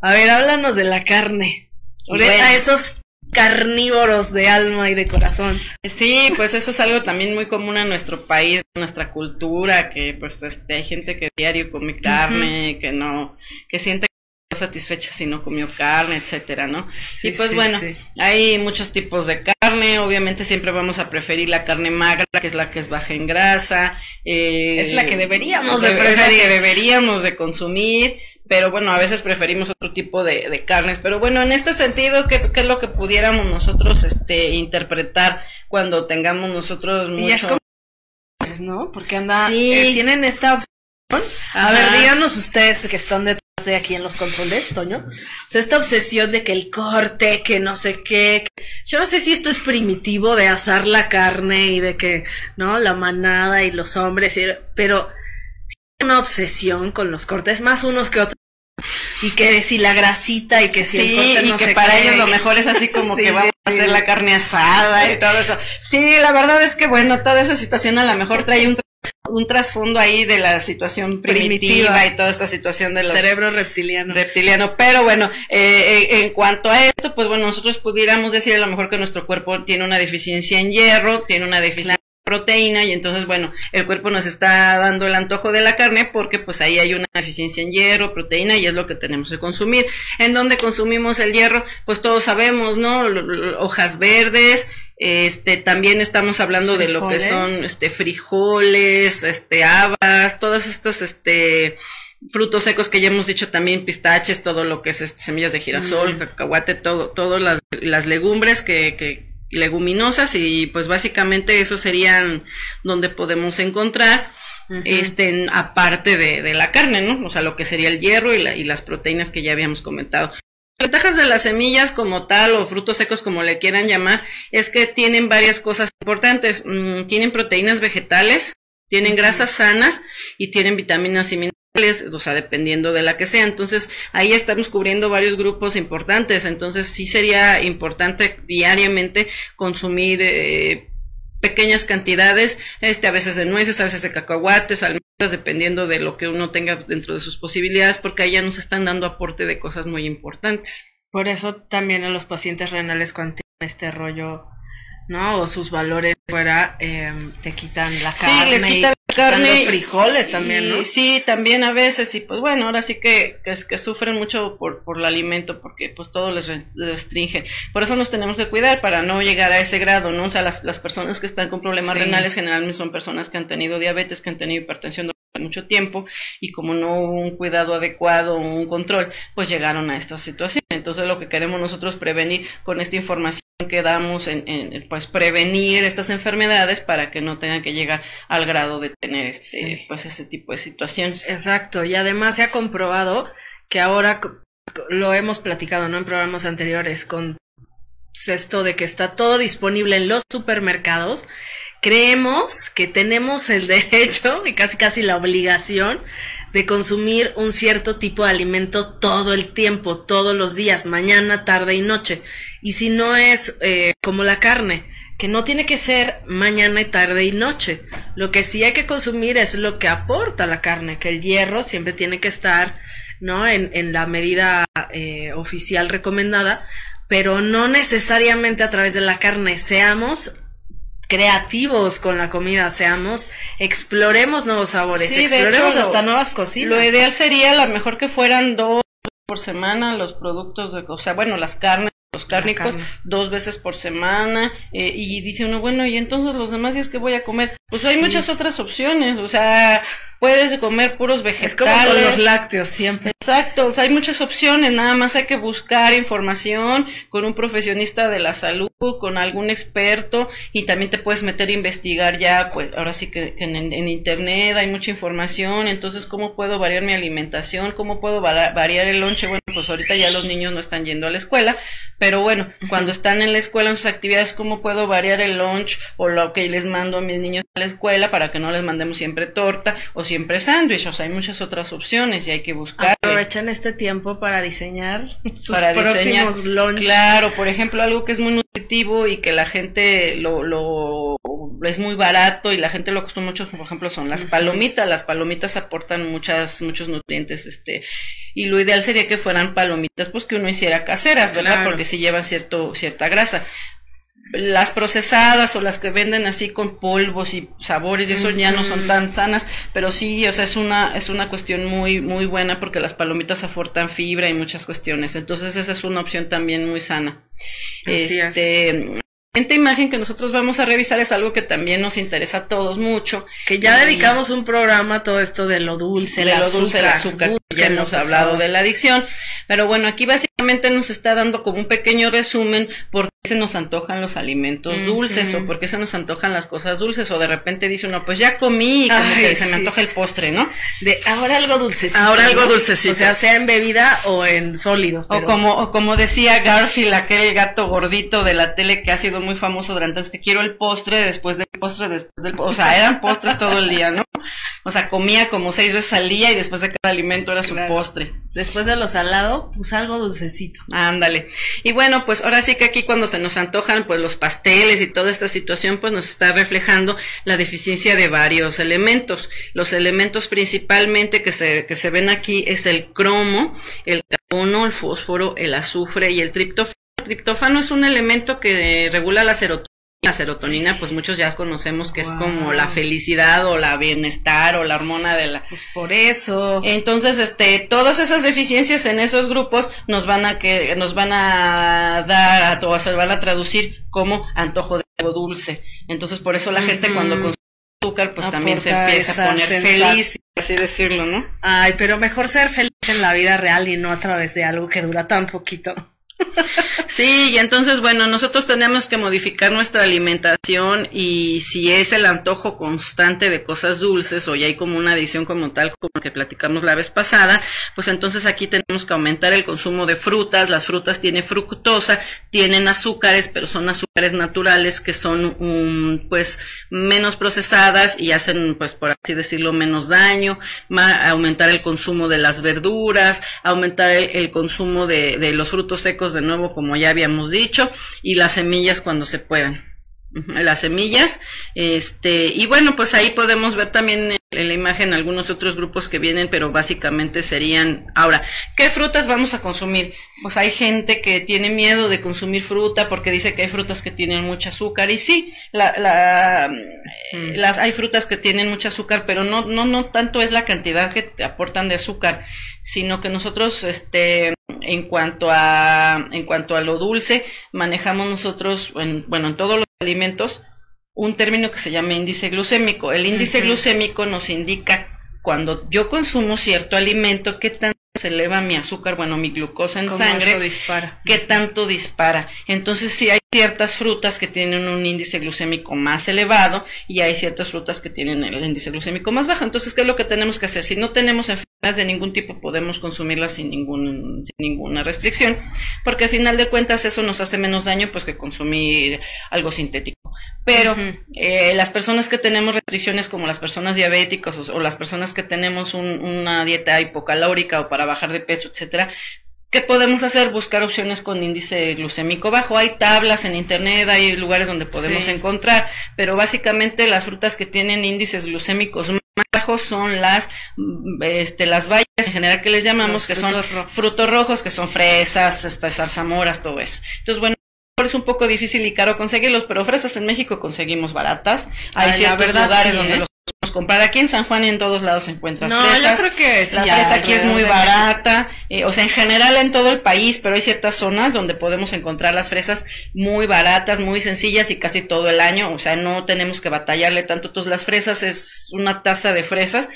A ver, háblanos de la carne. Ahorita esos carnívoros de alma y de corazón. Sí, pues eso es algo también muy común en nuestro país, en nuestra cultura, que pues este hay gente que diario come carne, que no, que siente satisfecha si no comió carne, etcétera, ¿no? Sí, y pues bueno, hay muchos tipos de carne, obviamente siempre vamos a preferir la carne magra, que es la que es baja en grasa, eh, es la que deberíamos de preferir, que deberíamos de consumir, pero bueno, a veces preferimos otro tipo de, de carnes. Pero bueno, en este sentido, ¿qué, ¿qué, es lo que pudiéramos nosotros este, interpretar cuando tengamos nosotros mucho... Y es como, ¿no? Porque anda, eh, tienen esta obsesión. A ver, díganos ustedes que están detrás de aquí en los controles, Toño. O sea, esta obsesión de que el corte, que no sé qué. Yo no sé si esto es primitivo de asar la carne y de que, ¿no? La manada y los hombres, pero una obsesión con los cortes, más unos que otros. Y que si la grasita y que si el corte y que para ellos lo mejor es así como que vamos hacer la carne asada y todo eso. Sí, la verdad es que bueno, toda esa situación a lo mejor trae un, un trasfondo ahí de la situación primitiva, y toda esta situación del cerebro reptiliano. Reptiliano, pero bueno, eh, eh, en cuanto a esto, pues bueno, nosotros pudiéramos decir a lo mejor que nuestro cuerpo tiene una deficiencia en hierro, tiene una deficiencia proteína y entonces bueno el cuerpo nos está dando el antojo de la carne porque pues ahí hay una deficiencia en hierro proteína y es lo que tenemos que consumir. En donde consumimos el hierro pues todos sabemos no hojas verdes este también estamos hablando de lo que son este frijoles este habas todas estas este frutos secos que ya hemos dicho también, pistaches, todo lo que es este, semillas de girasol, mm. cacahuate, todo, todas las, las legumbres que, que, leguminosas y pues básicamente eso serían donde podemos encontrar este aparte de, de, la carne, ¿no? O sea, lo que sería el hierro y, la, y las proteínas que ya habíamos comentado. Las ventajas de las semillas como tal o frutos secos como le quieran llamar es que tienen varias cosas importantes. Mm, tienen proteínas vegetales, tienen grasas sanas y tienen vitaminas y minerales o sea, dependiendo de la que sea. Entonces, ahí estamos cubriendo varios grupos importantes. Entonces, sí sería importante diariamente consumir eh, pequeñas cantidades, este, a veces de nueces, a veces de cacahuates, almendras, dependiendo de lo que uno tenga dentro de sus posibilidades, porque ahí ya nos están dando aporte de cosas muy importantes. Por eso también a los pacientes renales cuando tienen este rollo ¿no? O sus valores fuera, eh, te quitan la carne. Sí, les quitan la carne. Los frijoles también, ¿no? Sí, también a veces, y pues bueno, ahora sí que, que, que sufren mucho por, por el alimento, porque pues todo les restringe. Por eso nos tenemos que cuidar para no llegar a ese grado, ¿no? O sea, las, las personas que están con problemas renales generalmente son personas que han tenido diabetes, que han tenido hipertensión mucho tiempo, y como no hubo un cuidado adecuado, un control, pues llegaron a esta situación. Entonces lo que queremos nosotros prevenir con esta información que damos en, pues prevenir estas enfermedades para que no tengan que llegar al grado de tener este pues ese tipo de situaciones. Exacto, y además se ha comprobado que ahora lo hemos platicado ¿no? en programas anteriores con esto de que está todo disponible en los supermercados, creemos que tenemos el derecho y casi casi la obligación de consumir un cierto tipo de alimento todo el tiempo, todos los días, mañana, tarde y noche. Y si no es eh, como la carne, que no tiene que ser mañana tarde y noche. Lo que sí hay que consumir es lo que aporta la carne, que el hierro siempre tiene que estar, ¿no? En, en la medida eh, oficial recomendada, pero no necesariamente a través de la carne. Seamos creativos con la comida, seamos, exploremos nuevos sabores, exploremos hasta nuevas cocinas. Lo ideal sería, la mejor que fueran dos por semana los productos de, o sea, bueno, las carnes cárnicos dos veces por semana eh, y dice uno bueno y entonces los demás días que voy a comer pues hay muchas otras opciones o sea puedes comer puros vegetales. Es como con los lácteos siempre. Exacto, hay muchas opciones, nada más hay que buscar información con un profesionista de la salud, con algún experto y también te puedes meter a investigar ya, pues ahora sí que, en, internet hay mucha información, entonces cómo puedo variar mi alimentación, cómo puedo variar el lonche, bueno, pues ahorita ya los niños no están yendo a la escuela, pero bueno, cuando están en la escuela en sus actividades, cómo puedo variar el lunch o lo que les mando a mis niños a la escuela para que no les mandemos siempre torta o siempre sándwich, o sea, hay muchas otras opciones y hay que buscar. Aprovechan este tiempo para diseñar sus para próximos lunch. Claro, por ejemplo, algo que es muy nutritivo y que la gente lo, lo es muy barato y la gente lo costó mucho, por ejemplo, son las palomitas. Las palomitas aportan muchas, muchos nutrientes, este, y lo ideal sería que fueran palomitas, pues que uno hiciera caseras, ¿verdad? Porque si llevan cierto, cierta grasa las procesadas o las que venden así con polvos y sabores y eso ya no son tan sanas, pero sí, o sea, es una es una cuestión muy muy buena porque las palomitas aportan fibra y muchas cuestiones. Entonces, esa es una opción también muy sana. este, esta imagen que nosotros vamos a revisar es algo que también nos interesa a todos mucho. Que ya dedicamos un programa a todo esto de lo dulce, de lo dulce, el azúcar. Ya hemos hablado de la adicción. Pero bueno, aquí básicamente nos está dando como un pequeño resumen por qué se nos antojan los alimentos dulces o por qué se nos antojan las cosas dulces o de repente dice uno, pues ya comí y como que se me antoja el postre, ¿no? De ahora algo dulcecito. Ahora algo dulcecito. O sea, sea en bebida o en sólido. O como o como decía Garfield, aquel gato gordito de la tele que ha sido muy famoso durante años, que quiero el postre después de postre después del, o sea, eran postres todo el día, ¿no? O sea, comía como seis veces al día y después de cada alimento era su postre. Después de lo salado, pues algo dulcecito. Ándale. Y bueno, pues ahora sí que aquí cuando se nos antojan pues los pasteles y toda esta situación pues nos está reflejando la deficiencia de varios elementos. Los elementos principalmente que se, que se ven aquí es el cromo, el carbono, el fósforo, el azufre y el triptófano. El triptófano es un elemento que regula la serotonina la serotonina, pues muchos ya conocemos que es como la felicidad o la bienestar o la hormona de la. Pues por eso. Entonces, este, todas esas deficiencias en esos grupos nos van a que nos van a dar o se van a traducir como antojo de algo dulce. Entonces, por eso la gente cuando consume azúcar, pues también se empieza a poner feliz, así decirlo, ¿no? Ay, pero mejor ser feliz en la vida real y no a través de algo que dura tan poquito. Sí, y entonces, bueno, nosotros tenemos que modificar nuestra alimentación y si es el antojo constante de cosas dulces o ya hay como una adición como tal, como que platicamos la vez pasada, pues entonces aquí tenemos que aumentar el consumo de frutas. Las frutas tienen fructosa, tienen azúcares, pero son azúcares naturales que son um, pues menos procesadas y hacen, pues por así decirlo, menos daño. aumentar el consumo de las verduras, aumentar el, consumo de, de los frutos secos de nuevo, como ya habíamos dicho, y las semillas cuando se puedan. Las semillas, este, y bueno, pues ahí podemos ver también en la imagen algunos otros grupos que vienen, pero básicamente serían, ahora, ¿qué frutas vamos a consumir? Pues hay gente que tiene miedo de consumir fruta porque dice que hay frutas que tienen mucho azúcar, y sí, la, mm. las, hay frutas que tienen mucho azúcar, pero no, no, no tanto es la cantidad que te aportan de azúcar, sino que nosotros, este, en cuanto a, en cuanto a lo dulce, manejamos nosotros, en, bueno, en todos los alimentos, un término que se llama índice glucémico. El índice glucémico nos indica cuando yo consumo cierto alimento, qué tanto se eleva mi azúcar, bueno, mi glucosa en sangre, dispara. qué tanto dispara. Entonces, si hay ciertas frutas que tienen un índice glucémico más elevado y hay ciertas frutas que tienen el índice glucémico más bajo. Entonces, ¿qué es lo que tenemos que hacer? Si no tenemos enfermedades de ningún tipo, podemos consumirlas sin, ningún, sin ninguna restricción, porque al final de cuentas eso nos hace menos daño pues que consumir algo sintético. Pero eh, las personas que tenemos restricciones como las personas diabéticas o, las personas que tenemos una dieta hipocalórica o para bajar de peso, etcétera, ¿Qué podemos hacer? Buscar opciones con índice glucémico bajo. Hay tablas en internet, hay lugares donde podemos encontrar, pero básicamente las frutas que tienen índices glucémicos más bajos son las, este, las bayas en general que les llamamos, que son frutos rojos, que son fresas, estas zarzamoras, todo eso. Entonces, bueno, es un poco difícil y caro conseguirlos, pero fresas en México conseguimos baratas. Hay ciertos lugares donde ¿eh? los comprar. Aquí en San Juan y en todos lados se encuentran no, yo creo que sí, La fresa aquí es muy barata. Eh, o sea, en general en todo el país, pero hay ciertas zonas donde podemos encontrar las fresas muy baratas, muy sencillas y casi todo el año. O sea, no tenemos que batallarle tanto. Entonces, las fresas es una taza de fresas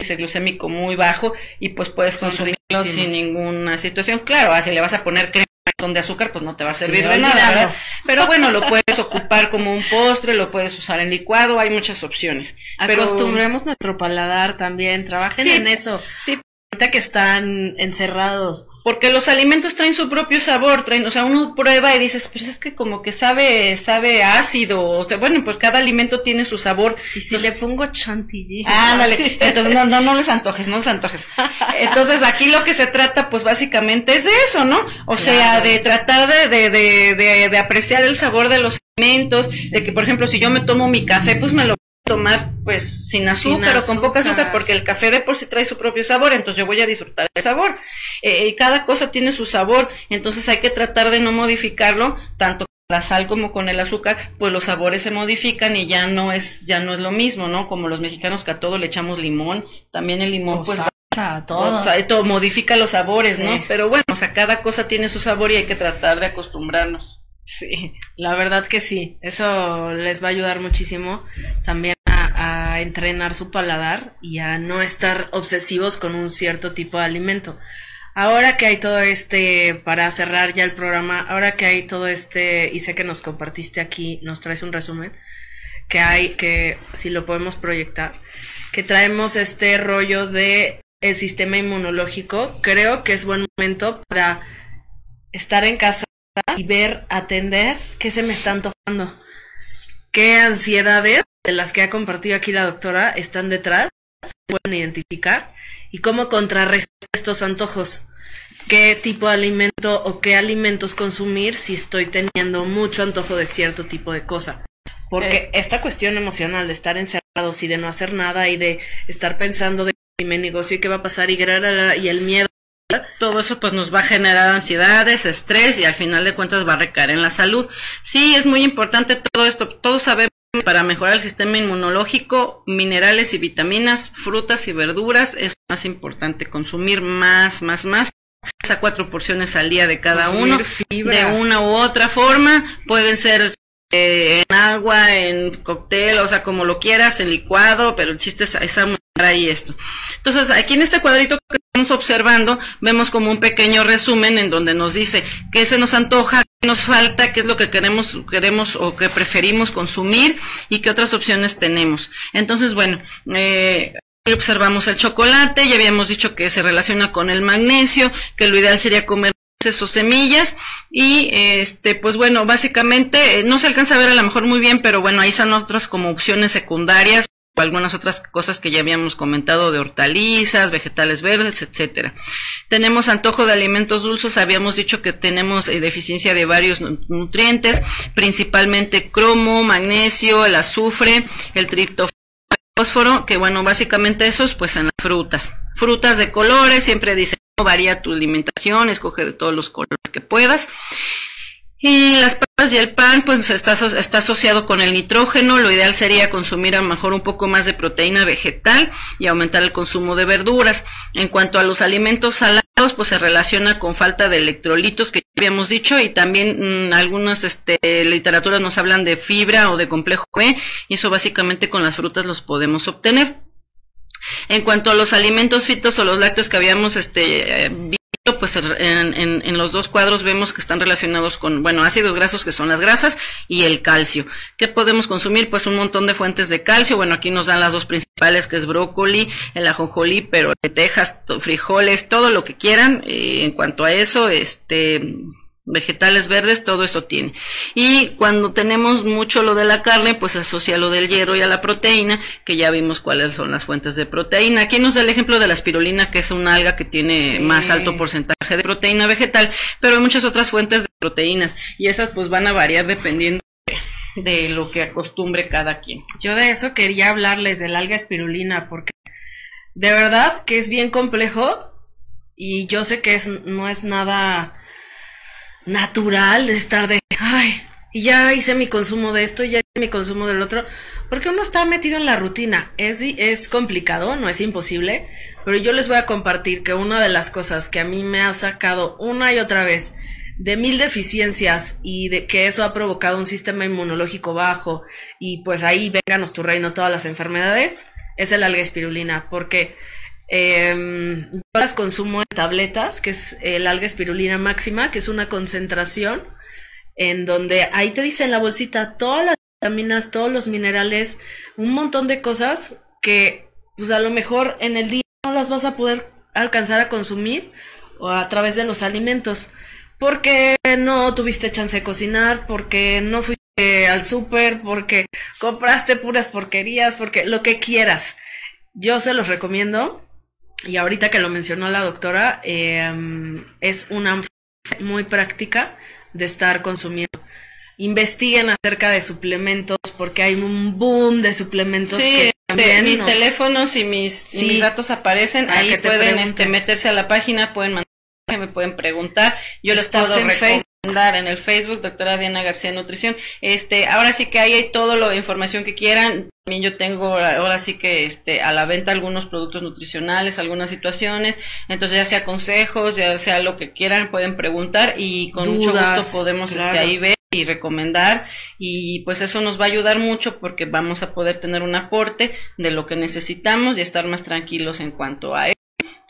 índice glucémico muy bajo y pues puedes consumirlo sin ninguna situación. Claro, así le vas a poner crema de azúcar, pues no te va a servir de nada, Pero bueno, lo puedes ocupar como un postre, lo puedes usar en licuado, hay muchas opciones. Acostumbremos nuestro paladar también, trabajen en eso. Sí, que están encerrados. Porque los alimentos traen su propio sabor, traen, o sea, uno prueba y dices, pero es que como que sabe, sabe ácido, o sea, bueno, pues cada alimento tiene su sabor. Y si le pongo chantilly. Ándale, entonces no, no, no les antojes, no les antojes. Entonces aquí lo que se trata, pues básicamente es de eso, ¿no? O sea, de tratar de, de, de, de, de apreciar el sabor de los alimentos, de que, por ejemplo, si yo me tomo mi café, pues me lo tomar pues sin azúcar, o con poca azúcar porque el café de por sí trae su propio sabor, entonces yo voy a disfrutar el sabor. Eh, y cada cosa tiene su sabor, entonces hay que tratar de no modificarlo tanto con la sal como con el azúcar, pues los sabores se modifican y ya no es ya no es lo mismo, ¿no? Como los mexicanos que a todo le echamos limón, también el limón pues a todo. O sea, todo modifica los sabores, ¿no? Pero bueno, o sea, cada cosa tiene su sabor y hay que tratar de acostumbrarnos. Sí, la verdad que sí, eso les va a ayudar muchísimo también a, entrenar su paladar y a no estar obsesivos con un cierto tipo de alimento. Ahora que hay todo este, para cerrar ya el programa, ahora que hay todo este, y sé que nos compartiste aquí, nos traes un resumen, que hay, que si lo podemos proyectar, que traemos este rollo de el sistema inmunológico, creo que es buen momento para estar en casa y ver, atender qué se me está antojando. qué ansiedades de las que ha compartido aquí la doctora están detrás, se pueden identificar y cómo contrarrestar estos antojos. ¿Qué tipo de alimento o qué alimentos consumir si estoy teniendo mucho antojo de cierto tipo de cosa? Porque Eh. esta cuestión emocional de estar encerrados y de no hacer nada y de estar pensando de si me negocio y qué va a pasar y, y el miedo todo eso pues nos va a generar ansiedades, estrés y al final de cuentas va a recaer en la salud. Sí, es muy importante todo esto. Todos sabemos para mejorar el sistema inmunológico, minerales y vitaminas, frutas y verduras es más importante consumir más, más, más. A cuatro porciones al día de cada Consumir uno. fibra. De una u otra forma. Pueden ser eh, en agua, en cóctel, o sea, como lo quieras, en licuado, pero el chiste es, es aumentar ahí esto. Entonces, aquí en este cuadrito que estamos observando, vemos como un pequeño resumen en donde nos dice qué se nos antoja, nos falta, qué es lo que queremos, queremos o que preferimos consumir y qué otras opciones tenemos. Entonces, bueno, eh, observamos el chocolate, ya habíamos dicho que se relaciona con el magnesio, que lo ideal sería comer o semillas y este pues bueno básicamente eh, no se alcanza a ver a lo mejor muy bien pero bueno ahí están otras como opciones secundarias algunas otras cosas que ya habíamos comentado de hortalizas vegetales verdes etcétera tenemos antojo de alimentos dulces habíamos dicho que tenemos eh, deficiencia de varios nu- nutrientes principalmente cromo magnesio el azufre el triptofano fósforo, que bueno, básicamente esos pues en las frutas. Frutas de colores, siempre dicen, no varía tu alimentación, escoge de todos los colores que puedas. Y las y el pan, pues está, está asociado con el nitrógeno. Lo ideal sería consumir a lo mejor un poco más de proteína vegetal y aumentar el consumo de verduras. En cuanto a los alimentos salados, pues se relaciona con falta de electrolitos que ya habíamos dicho y también mm, algunas este, literaturas nos hablan de fibra o de complejo B y eso básicamente con las frutas los podemos obtener. En cuanto a los alimentos fitos o los lácteos que habíamos este, eh, pues en, los dos cuadros vemos que están relacionados con, bueno, ácidos grasos que son las grasas y el calcio. ¿Qué podemos consumir? Pues un montón de fuentes de calcio. Bueno, aquí nos dan las dos principales, que es brócoli, el ajonjolí, pero lentejas, to- frijoles, todo lo que quieran. eh, en cuanto a eso, este vegetales verdes, todo esto tiene. Y cuando tenemos mucho lo de la carne, pues asocia lo del hierro y a la proteína, que ya vimos cuáles son las fuentes de proteína. Aquí nos da el ejemplo de la espirulina, que es una alga que tiene Sí. más alto porcentaje de proteína vegetal, pero hay muchas otras fuentes de proteínas y esas pues van a variar dependiendo de, de lo que acostumbre cada quien. Yo de eso quería hablarles del alga espirulina porque de verdad que es bien complejo y yo sé que es, no es nada natural de estar de, ay, ya hice mi consumo de esto, ya hice mi consumo del otro, porque uno está metido en la rutina. Es, es complicado, no es imposible, pero yo les voy a compartir que una de las cosas que a mí me ha sacado una y otra vez de mil deficiencias y de que eso ha provocado un sistema inmunológico bajo y pues ahí vénganos tu reino todas las enfermedades, es el alga espirulina, porque em, yo las consumo en tabletas, que es el alga espirulina máxima, que es una concentración en donde ahí te dice en la bolsita todas las vitaminas, todos los minerales, un montón de cosas que pues a lo mejor en el día no las vas a poder alcanzar a consumir o a través de los alimentos. Porque no tuviste chance de cocinar, porque no fuiste al súper, porque compraste puras porquerías, porque lo que quieras. Yo se los recomiendo. Y ahorita que lo mencionó la doctora, eh, es una muy práctica de estar consumiendo. Investiguen acerca de suplementos, porque hay un boom de suplementos Sí, que este, mis nos- teléfonos y mis, y mis datos aparecen, ahí pueden este, meterse a la página, pueden mandar, me pueden preguntar, yo les puedo en recomendar en el Facebook, doctora Diana García Nutrición, este, ahora sí que ahí hay toda la información que quieran, también yo tengo ahora sí que este, a la venta algunos productos nutricionales, algunas situaciones, entonces ya sea consejos, ya sea lo que quieran, pueden preguntar y con mucho gusto podemos este, ahí ver y recomendar. Y pues eso nos va a ayudar mucho porque vamos a poder tener un aporte de lo que necesitamos y estar más tranquilos en cuanto a eso,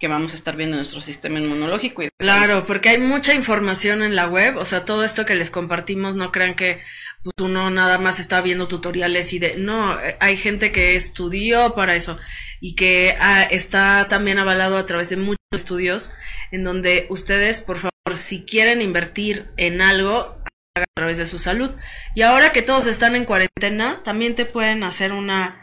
que vamos a estar viendo nuestro sistema inmunológico y. Claro, porque hay mucha información en la web, o sea, todo esto que les compartimos, no crean que pues, uno nada más está viendo tutoriales y de, no, eh, hay gente que estudió para eso y que ah, está también avalado a través de muchos estudios en donde ustedes, por favor, si quieren invertir en algo, a través de su salud. Y ahora que todos están en cuarentena, también te pueden hacer una,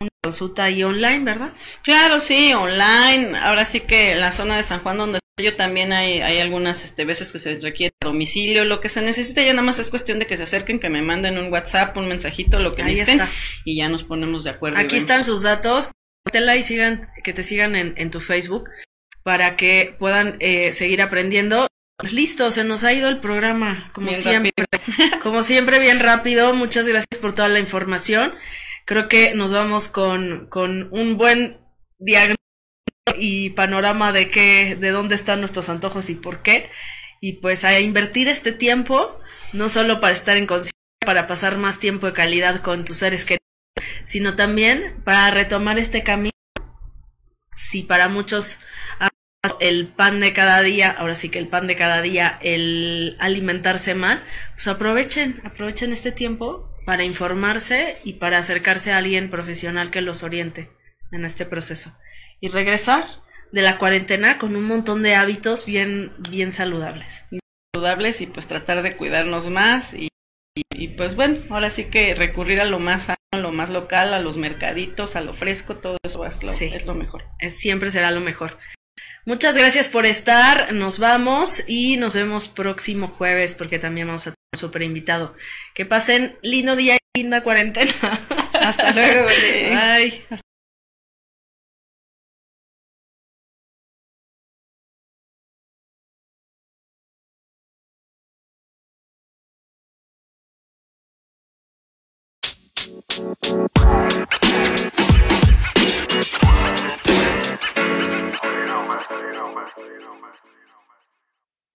una consulta ahí online, ¿verdad? Claro, sí, online. Ahora sí que en la zona de San Juan donde estoy yo también hay, hay algunas este, veces que se requiere domicilio, lo que se necesita ya nada más es cuestión de que se acerquen, que me manden un WhatsApp, un mensajito, lo que Ahí necesiten está. y ya nos ponemos de acuerdo. Aquí están sus datos. Y sigan, que te sigan en, en tu Facebook para que puedan eh, seguir aprendiendo. Listo, se nos ha ido el programa, como Bien siempre. Como siempre, bien rápido. Muchas gracias por toda la información. Creo que nos vamos con, con un buen diagnóstico y panorama de qué, de dónde están nuestros antojos y por qué. Y pues a invertir este tiempo, no solo para estar en conciencia, para pasar más tiempo de calidad con tus seres queridos, sino también para retomar este camino. Si para muchos el pan de cada día, ahora sí que el pan de cada día, el alimentarse mal, pues aprovechen, aprovechen este tiempo para informarse y para acercarse a alguien profesional que los oriente en este proceso. Y regresar de la cuarentena con un montón de hábitos bien, bien saludables. saludables y pues tratar de cuidarnos más y, y- y, pues bueno, ahora sí que recurrir a lo más sano, a lo más local, a los mercaditos, a lo fresco, todo eso es lo, Sí. es lo mejor. Es- siempre será lo mejor. Muchas gracias por estar, nos vamos y nos vemos próximo jueves porque también vamos a super invitado. Que pasen lindo día y linda cuarentena. Hasta luego. Belén. Bye.